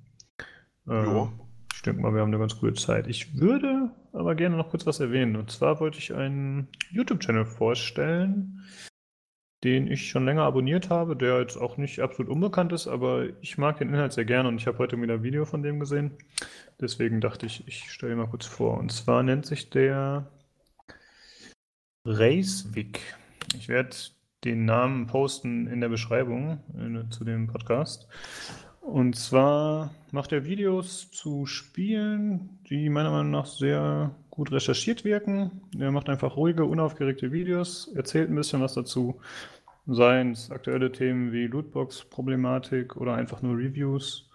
Äh, ich denke mal, wir haben eine ganz gute Zeit. Ich würde aber gerne noch kurz was erwähnen. Und zwar wollte ich einen YouTube-Channel vorstellen, den ich schon länger abonniert habe, der jetzt auch nicht absolut unbekannt ist, aber ich mag den Inhalt sehr gerne und ich habe heute wieder ein Video von dem gesehen. Deswegen dachte ich, ich stelle ihn mal kurz vor. Und zwar nennt sich der Reiswick. Ich werde den Namen posten in der Beschreibung in, zu dem Podcast. Und zwar macht er Videos zu Spielen, die meiner Meinung nach sehr gut recherchiert wirken. Er macht einfach ruhige, unaufgeregte Videos, erzählt ein bisschen was dazu. Seien es aktuelle Themen wie Lootbox-Problematik oder einfach nur Reviews.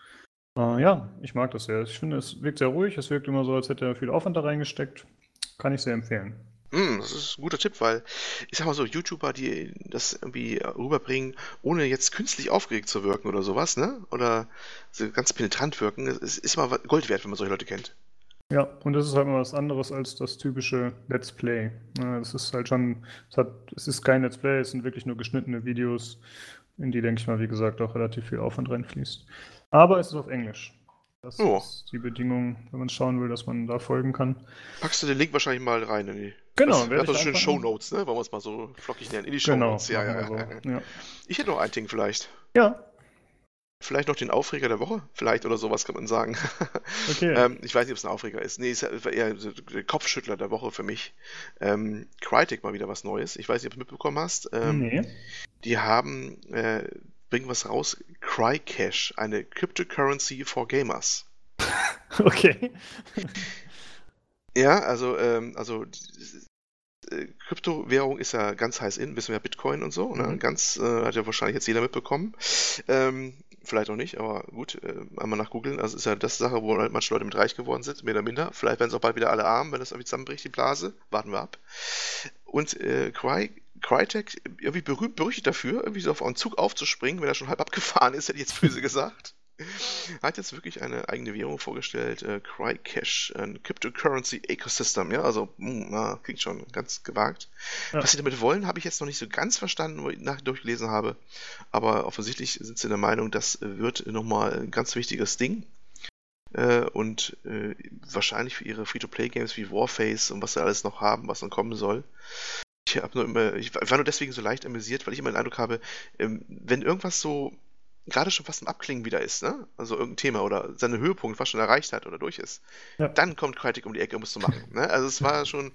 Äh, ja, ich mag das sehr. Ich finde, es wirkt sehr ruhig. Es wirkt immer so, als hätte er viel Aufwand da reingesteckt. Kann ich sehr empfehlen. Mm, das ist ein guter Tipp, weil ich sag mal so, YouTuber, die das irgendwie rüberbringen, ohne jetzt künstlich aufgeregt zu wirken oder sowas, ne? Oder so ganz penetrant wirken, es ist immer Gold wert, wenn man solche Leute kennt. Ja, und das ist halt mal was anderes als das typische Let's Play. Es ist halt schon, es, hat, es ist kein Let's Play, es sind wirklich nur geschnittene Videos, in die, denke ich mal, wie gesagt, auch relativ viel Aufwand reinfließt. Aber es ist auf Englisch. Das oh. ist die Bedingung, wenn man schauen will, dass man da folgen kann. Packst du den Link wahrscheinlich mal rein in die. Genau, das, das schön Show Notes, ne? Wollen wir es mal so flockig nennen. In die Show Notes. Genau, ja, ja, so. ja. Ich hätte noch ein Ding vielleicht. Ja. Vielleicht noch den Aufreger der Woche, vielleicht oder sowas kann man sagen. Okay. ähm, ich weiß nicht, ob es ein Aufreger ist. Nee, es war eher der Kopfschüttler der Woche für mich. Ähm, Crytek mal wieder was Neues. Ich weiß nicht, ob du es mitbekommen hast. Ähm, nee. Die haben äh, bringen was raus. Crycash, eine Cryptocurrency for Gamers. okay. ja, also, ähm, also äh, Kryptowährung ist ja ganz heiß in, wissen wir ja Bitcoin und so, ne? Mhm. Ganz, äh, hat ja wahrscheinlich jetzt jeder mitbekommen. Ähm, vielleicht auch nicht, aber gut, äh, einmal nachgoogeln. Also ist ja das Sache, wo halt manche Leute mit reich geworden sind, mehr oder minder. Vielleicht werden es auch bald wieder alle arm, wenn das irgendwie zusammenbricht, die Blase. Warten wir ab. Und äh, Cry Crytek irgendwie berühmt berüchtigt dafür, irgendwie so auf einen Zug aufzuspringen, wenn er schon halb abgefahren ist, hätte ich jetzt böse gesagt. Hat jetzt wirklich eine eigene Währung vorgestellt, äh, Crycash, ein Cryptocurrency Ecosystem, ja, also mh, hm, klingt schon ganz gewagt. Ja. Was sie damit wollen, habe ich jetzt noch nicht so ganz verstanden, wo ich nachher durchgelesen habe, aber offensichtlich sind sie der Meinung, das wird nochmal ein ganz wichtiges Ding. Äh, und äh, wahrscheinlich für ihre Free-to-Play-Games wie Warface und was sie alles noch haben, was dann kommen soll. Ich, nur immer, ich war nur deswegen so leicht amüsiert, weil ich immer den Eindruck habe, ähm, wenn irgendwas so gerade schon fast im Abklingen wieder ist, ne? Also irgendein Thema oder seine Höhepunkt fast schon erreicht hat oder durch ist, ja. dann kommt Crytek um die Ecke, um es zu machen. ne? Also es war schon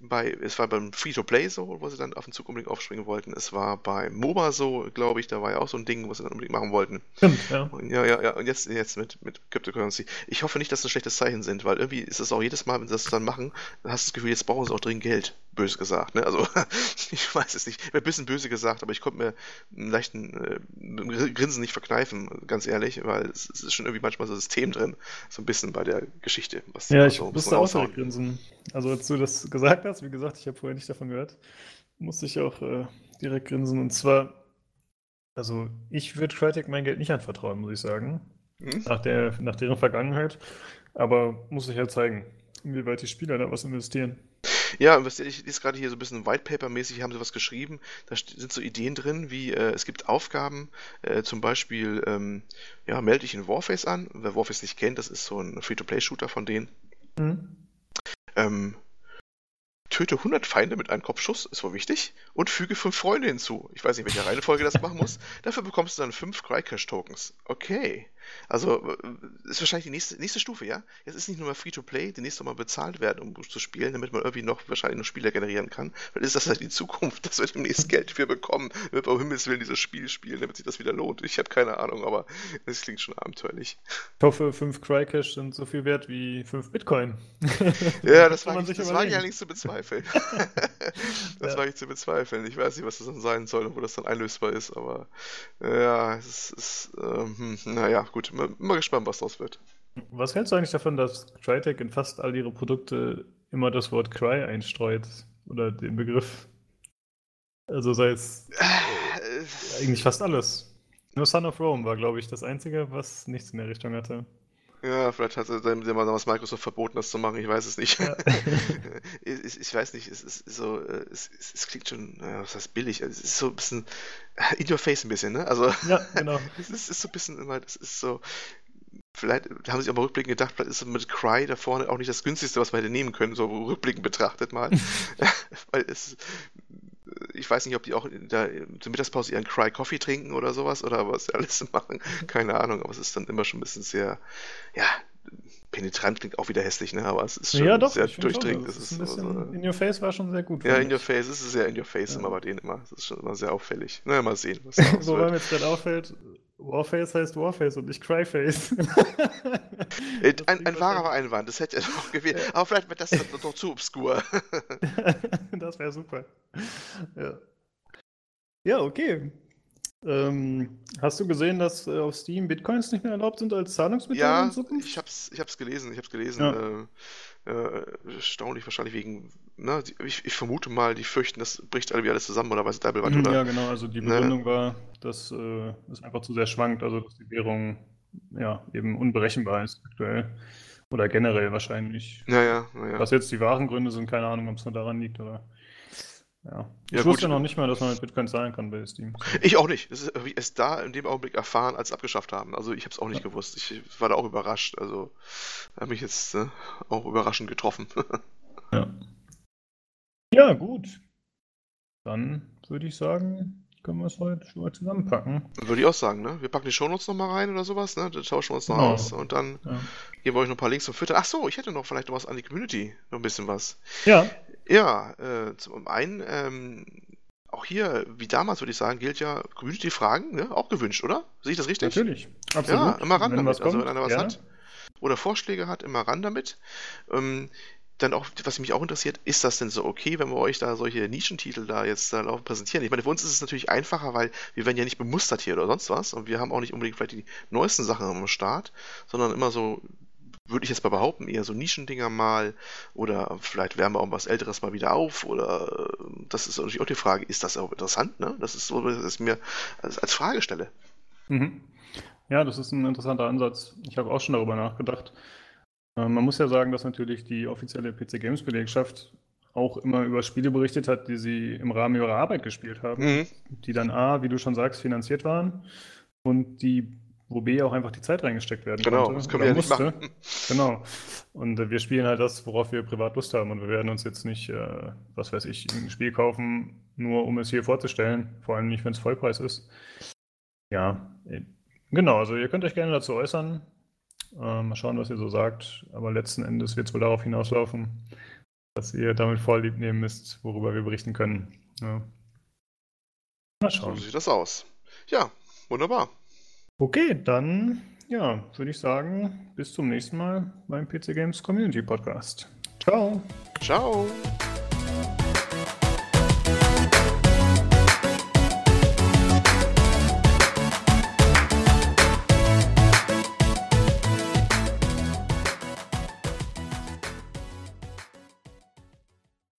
bei, es war beim Free-to-Play so, wo sie dann auf den Zug unbedingt aufspringen wollten. Es war bei MOBA so, glaube ich, da war ja auch so ein Ding, was sie dann unbedingt machen wollten. Stimmt, ja. Und ja, ja, ja. Und jetzt, jetzt mit, mit Cryptocurrency. Ich hoffe nicht, dass das ein schlechtes Zeichen sind, weil irgendwie ist es auch jedes Mal, wenn sie das dann machen, dann hast du das Gefühl, jetzt brauchen sie auch dringend Geld böse gesagt. Ne? Also ich weiß es nicht. Ein bisschen böse gesagt, aber ich konnte mir einen leichten äh, Grinsen nicht verkneifen, ganz ehrlich, weil es, es, ist schon irgendwie manchmal so ein System drin, so ein bisschen bei der Geschichte. ja, ich so musste auch direkt grinsen. Also als du das gesagt hast, wie gesagt, ich habe vorher nicht davon gehört, musste ich auch äh, direkt grinsen. Und zwar, also ich würde Crytek mein Geld nicht anvertrauen, muss ich sagen. Hm? Nach, der, nach deren Vergangenheit. Aber muss ich ja zeigen, inwieweit die Spieler da was investieren. Ja, was ich lese gerade hier so ein bisschen White Paper-mäßig, haben sie was geschrieben. Da sind so Ideen drin, wie äh, es gibt Aufgaben, äh, zum Beispiel, ähm, ja, melde dich in Warface an. Wer Warface nicht kennt, das ist so ein Free-to-Play-Shooter von denen. Mhm. Ähm, töte 100 Feinde mit einem Kopfschuss, ist wohl wichtig, und füge 5 Freunde hinzu. Ich weiß nicht, welche Reihenfolge das machen muss. Dafür bekommst du dann 5 Crycash-Tokens. Okay. Also, äh, ist wahrscheinlich die nächste, nächste Stufe, ja? Jetzt ist nicht nur mal Free-to-Play, demnächst noch mal bezahlt werden, um zu spielen, damit man irgendwie noch wahrscheinlich noch Spieler generieren kann. Weil ist das halt die Zukunft, dass wir demnächst Geld für bekommen, damit wir um Himmels Willen dieses Spiel spielen, damit sich das wieder lohnt. Ich habe keine Ahnung, aber es klingt schon abenteuerlich. Ich hoffe, 5 Crycash sind so viel wert wie 5 Bitcoin. Ja, das, war, ich, das war ja nicht zu bezweifeln. das ja. war ich zu bezweifeln. Ich weiß nicht, was das dann sein soll und wo das dann einlösbar ist, aber ja, es ist, ähm, hm, naja, gut, mal, mal gespannt, was das wird. Was hältst du eigentlich davon, dass Crytek in fast all ihre Produkte immer das Wort Cry einstreut? Oder den Begriff? Also sei es äh, eigentlich fast alles. Nur Son of Rome war, glaube ich, das Einzige, was nichts in der Richtung hatte. Ja, vielleicht hat dem damals Microsoft verboten, das zu machen, ich weiß es nicht. Ja. ich, ich, weiß nicht, es ist so, äh, es, es, es klingt schon, was heißt billig, es ist so ein bisschen in your face ein bisschen, ne? Also, ja, genau. es ist, ist so ein bisschen immer, das ist so, vielleicht haben sie sich aber rückblickend gedacht, vielleicht ist mit Cry da vorne auch nicht das günstigste, was wir hätte nehmen können, so rückblickend betrachtet mal. Weil es, ich weiß nicht, ob die auch der, zur Mittagspause ihren Cry Coffee trinken oder sowas oder was sie alles machen. Keine Ahnung, aber es ist dann immer schon ein bisschen sehr, ja, penetrant klingt auch wieder hässlich, ne? aber es ist schon Ja, doch, sehr schon, durchdringend. Das ist ist so, In Your Face war schon sehr gut. ja, in your face, es ist sehr in your face Ja. immer bei denen immer. Das ist schon immer sehr auffällig. Na, mal sehen, was Wobei mir jetzt gerade auffällt, Warface heißt Warface und nicht Cryface. Äh, Ein, ein wahrer Einwand, das hätte er noch gewählt. Ja. Aber vielleicht wird das doch zu obskur. das wäre super. Ja. ja, okay. Ähm, hast du gesehen, dass äh, auf Steam Bitcoins nicht mehr erlaubt sind als Zahlungsmittel Ja, in Zukunft? ich hab's, ich hab's gelesen, ich hab's gelesen. Ja. Äh, äh, erstaunlich wahrscheinlich wegen, ne, ich, ich vermute mal, die fürchten, das bricht irgendwie alles zusammen oder weiß Double was, Mhm, oder? Ja, genau. Also die Ne. Begründung war, dass äh, es einfach zu sehr schwankt, also dass die Währung ja eben unberechenbar ist aktuell. Oder generell wahrscheinlich. Naja, naja. Was jetzt die wahren Gründe sind, keine Ahnung, ob es nur daran liegt oder. Ja. Ich Ja, wusste gut. noch nicht mal, dass man mit Bitcoin zahlen kann bei Steam. Ich auch nicht. Das ist erst da in dem Augenblick erfahren, als sie abgeschafft haben. Also ich habe es auch nicht gewusst. Ich war da auch überrascht. Also hat mich jetzt äh, auch überraschend getroffen. Ja. Ja, gut. Dann würde ich sagen, können wir es heute schon mal zusammenpacken. Würde ich auch sagen, ne? Wir packen die Shownotes nochmal rein oder sowas, ne? Dann tauschen wir uns noch Genau. aus und dann Ja. geben wir euch noch ein paar Links zum Füttern. Ach so, ich hätte noch vielleicht noch was an die Community. Noch ein bisschen was. ja, Ja, äh, zum einen, ähm, auch hier, wie damals würde ich sagen, gilt ja Community-Fragen, ne? Auch gewünscht, oder? Sehe ich das richtig? natürlich. Absolut. Ja, immer ran Wenn damit. also wenn einer was gerne. hat oder Vorschläge hat, immer ran damit. Ähm, dann auch, was mich auch interessiert, ist das denn so okay, wenn wir euch da solche Nischentitel da jetzt da präsentieren? Ich meine, für uns ist es natürlich einfacher, weil wir werden ja nicht bemustert hier oder sonst was und wir haben auch nicht unbedingt vielleicht die neuesten Sachen am Start, sondern immer so, würde ich jetzt mal behaupten, eher so Nischendinger mal oder vielleicht wärmen wir auch was Älteres mal wieder auf oder äh, das ist natürlich auch die Frage, ist das auch interessant, ne? Das ist so, was ich mir als, als Frage stelle. Mhm. Ja, das ist ein interessanter Ansatz. Ich habe auch schon darüber nachgedacht. Äh, Man muss ja sagen, dass natürlich die offizielle PC Games Belegschaft auch immer über Spiele berichtet hat, die sie im Rahmen ihrer Arbeit gespielt haben, Mhm. die dann A, wie du schon sagst, finanziert waren und die, wo B auch einfach die Zeit reingesteckt werden Genau, konnte das können wir ja nicht musste. machen. Genau. Und äh, wir spielen halt das, worauf wir privat Lust haben. Und wir werden uns jetzt nicht, äh, was weiß ich, ein Spiel kaufen, nur um es hier vorzustellen. Vor allem nicht, wenn es Vollpreis ist. Ja, äh, genau. Also ihr könnt euch gerne dazu äußern. Äh, mal schauen, was ihr so sagt. Aber letzten Endes wird es wohl darauf hinauslaufen, dass ihr damit voll lieb nehmen müsst, worüber wir berichten können. Ja. Mal So schauen. sieht das aus. Ja, wunderbar. Okay, dann ja, würde ich sagen, bis zum nächsten Mal beim PC Games Community Podcast. Ciao. Ciao.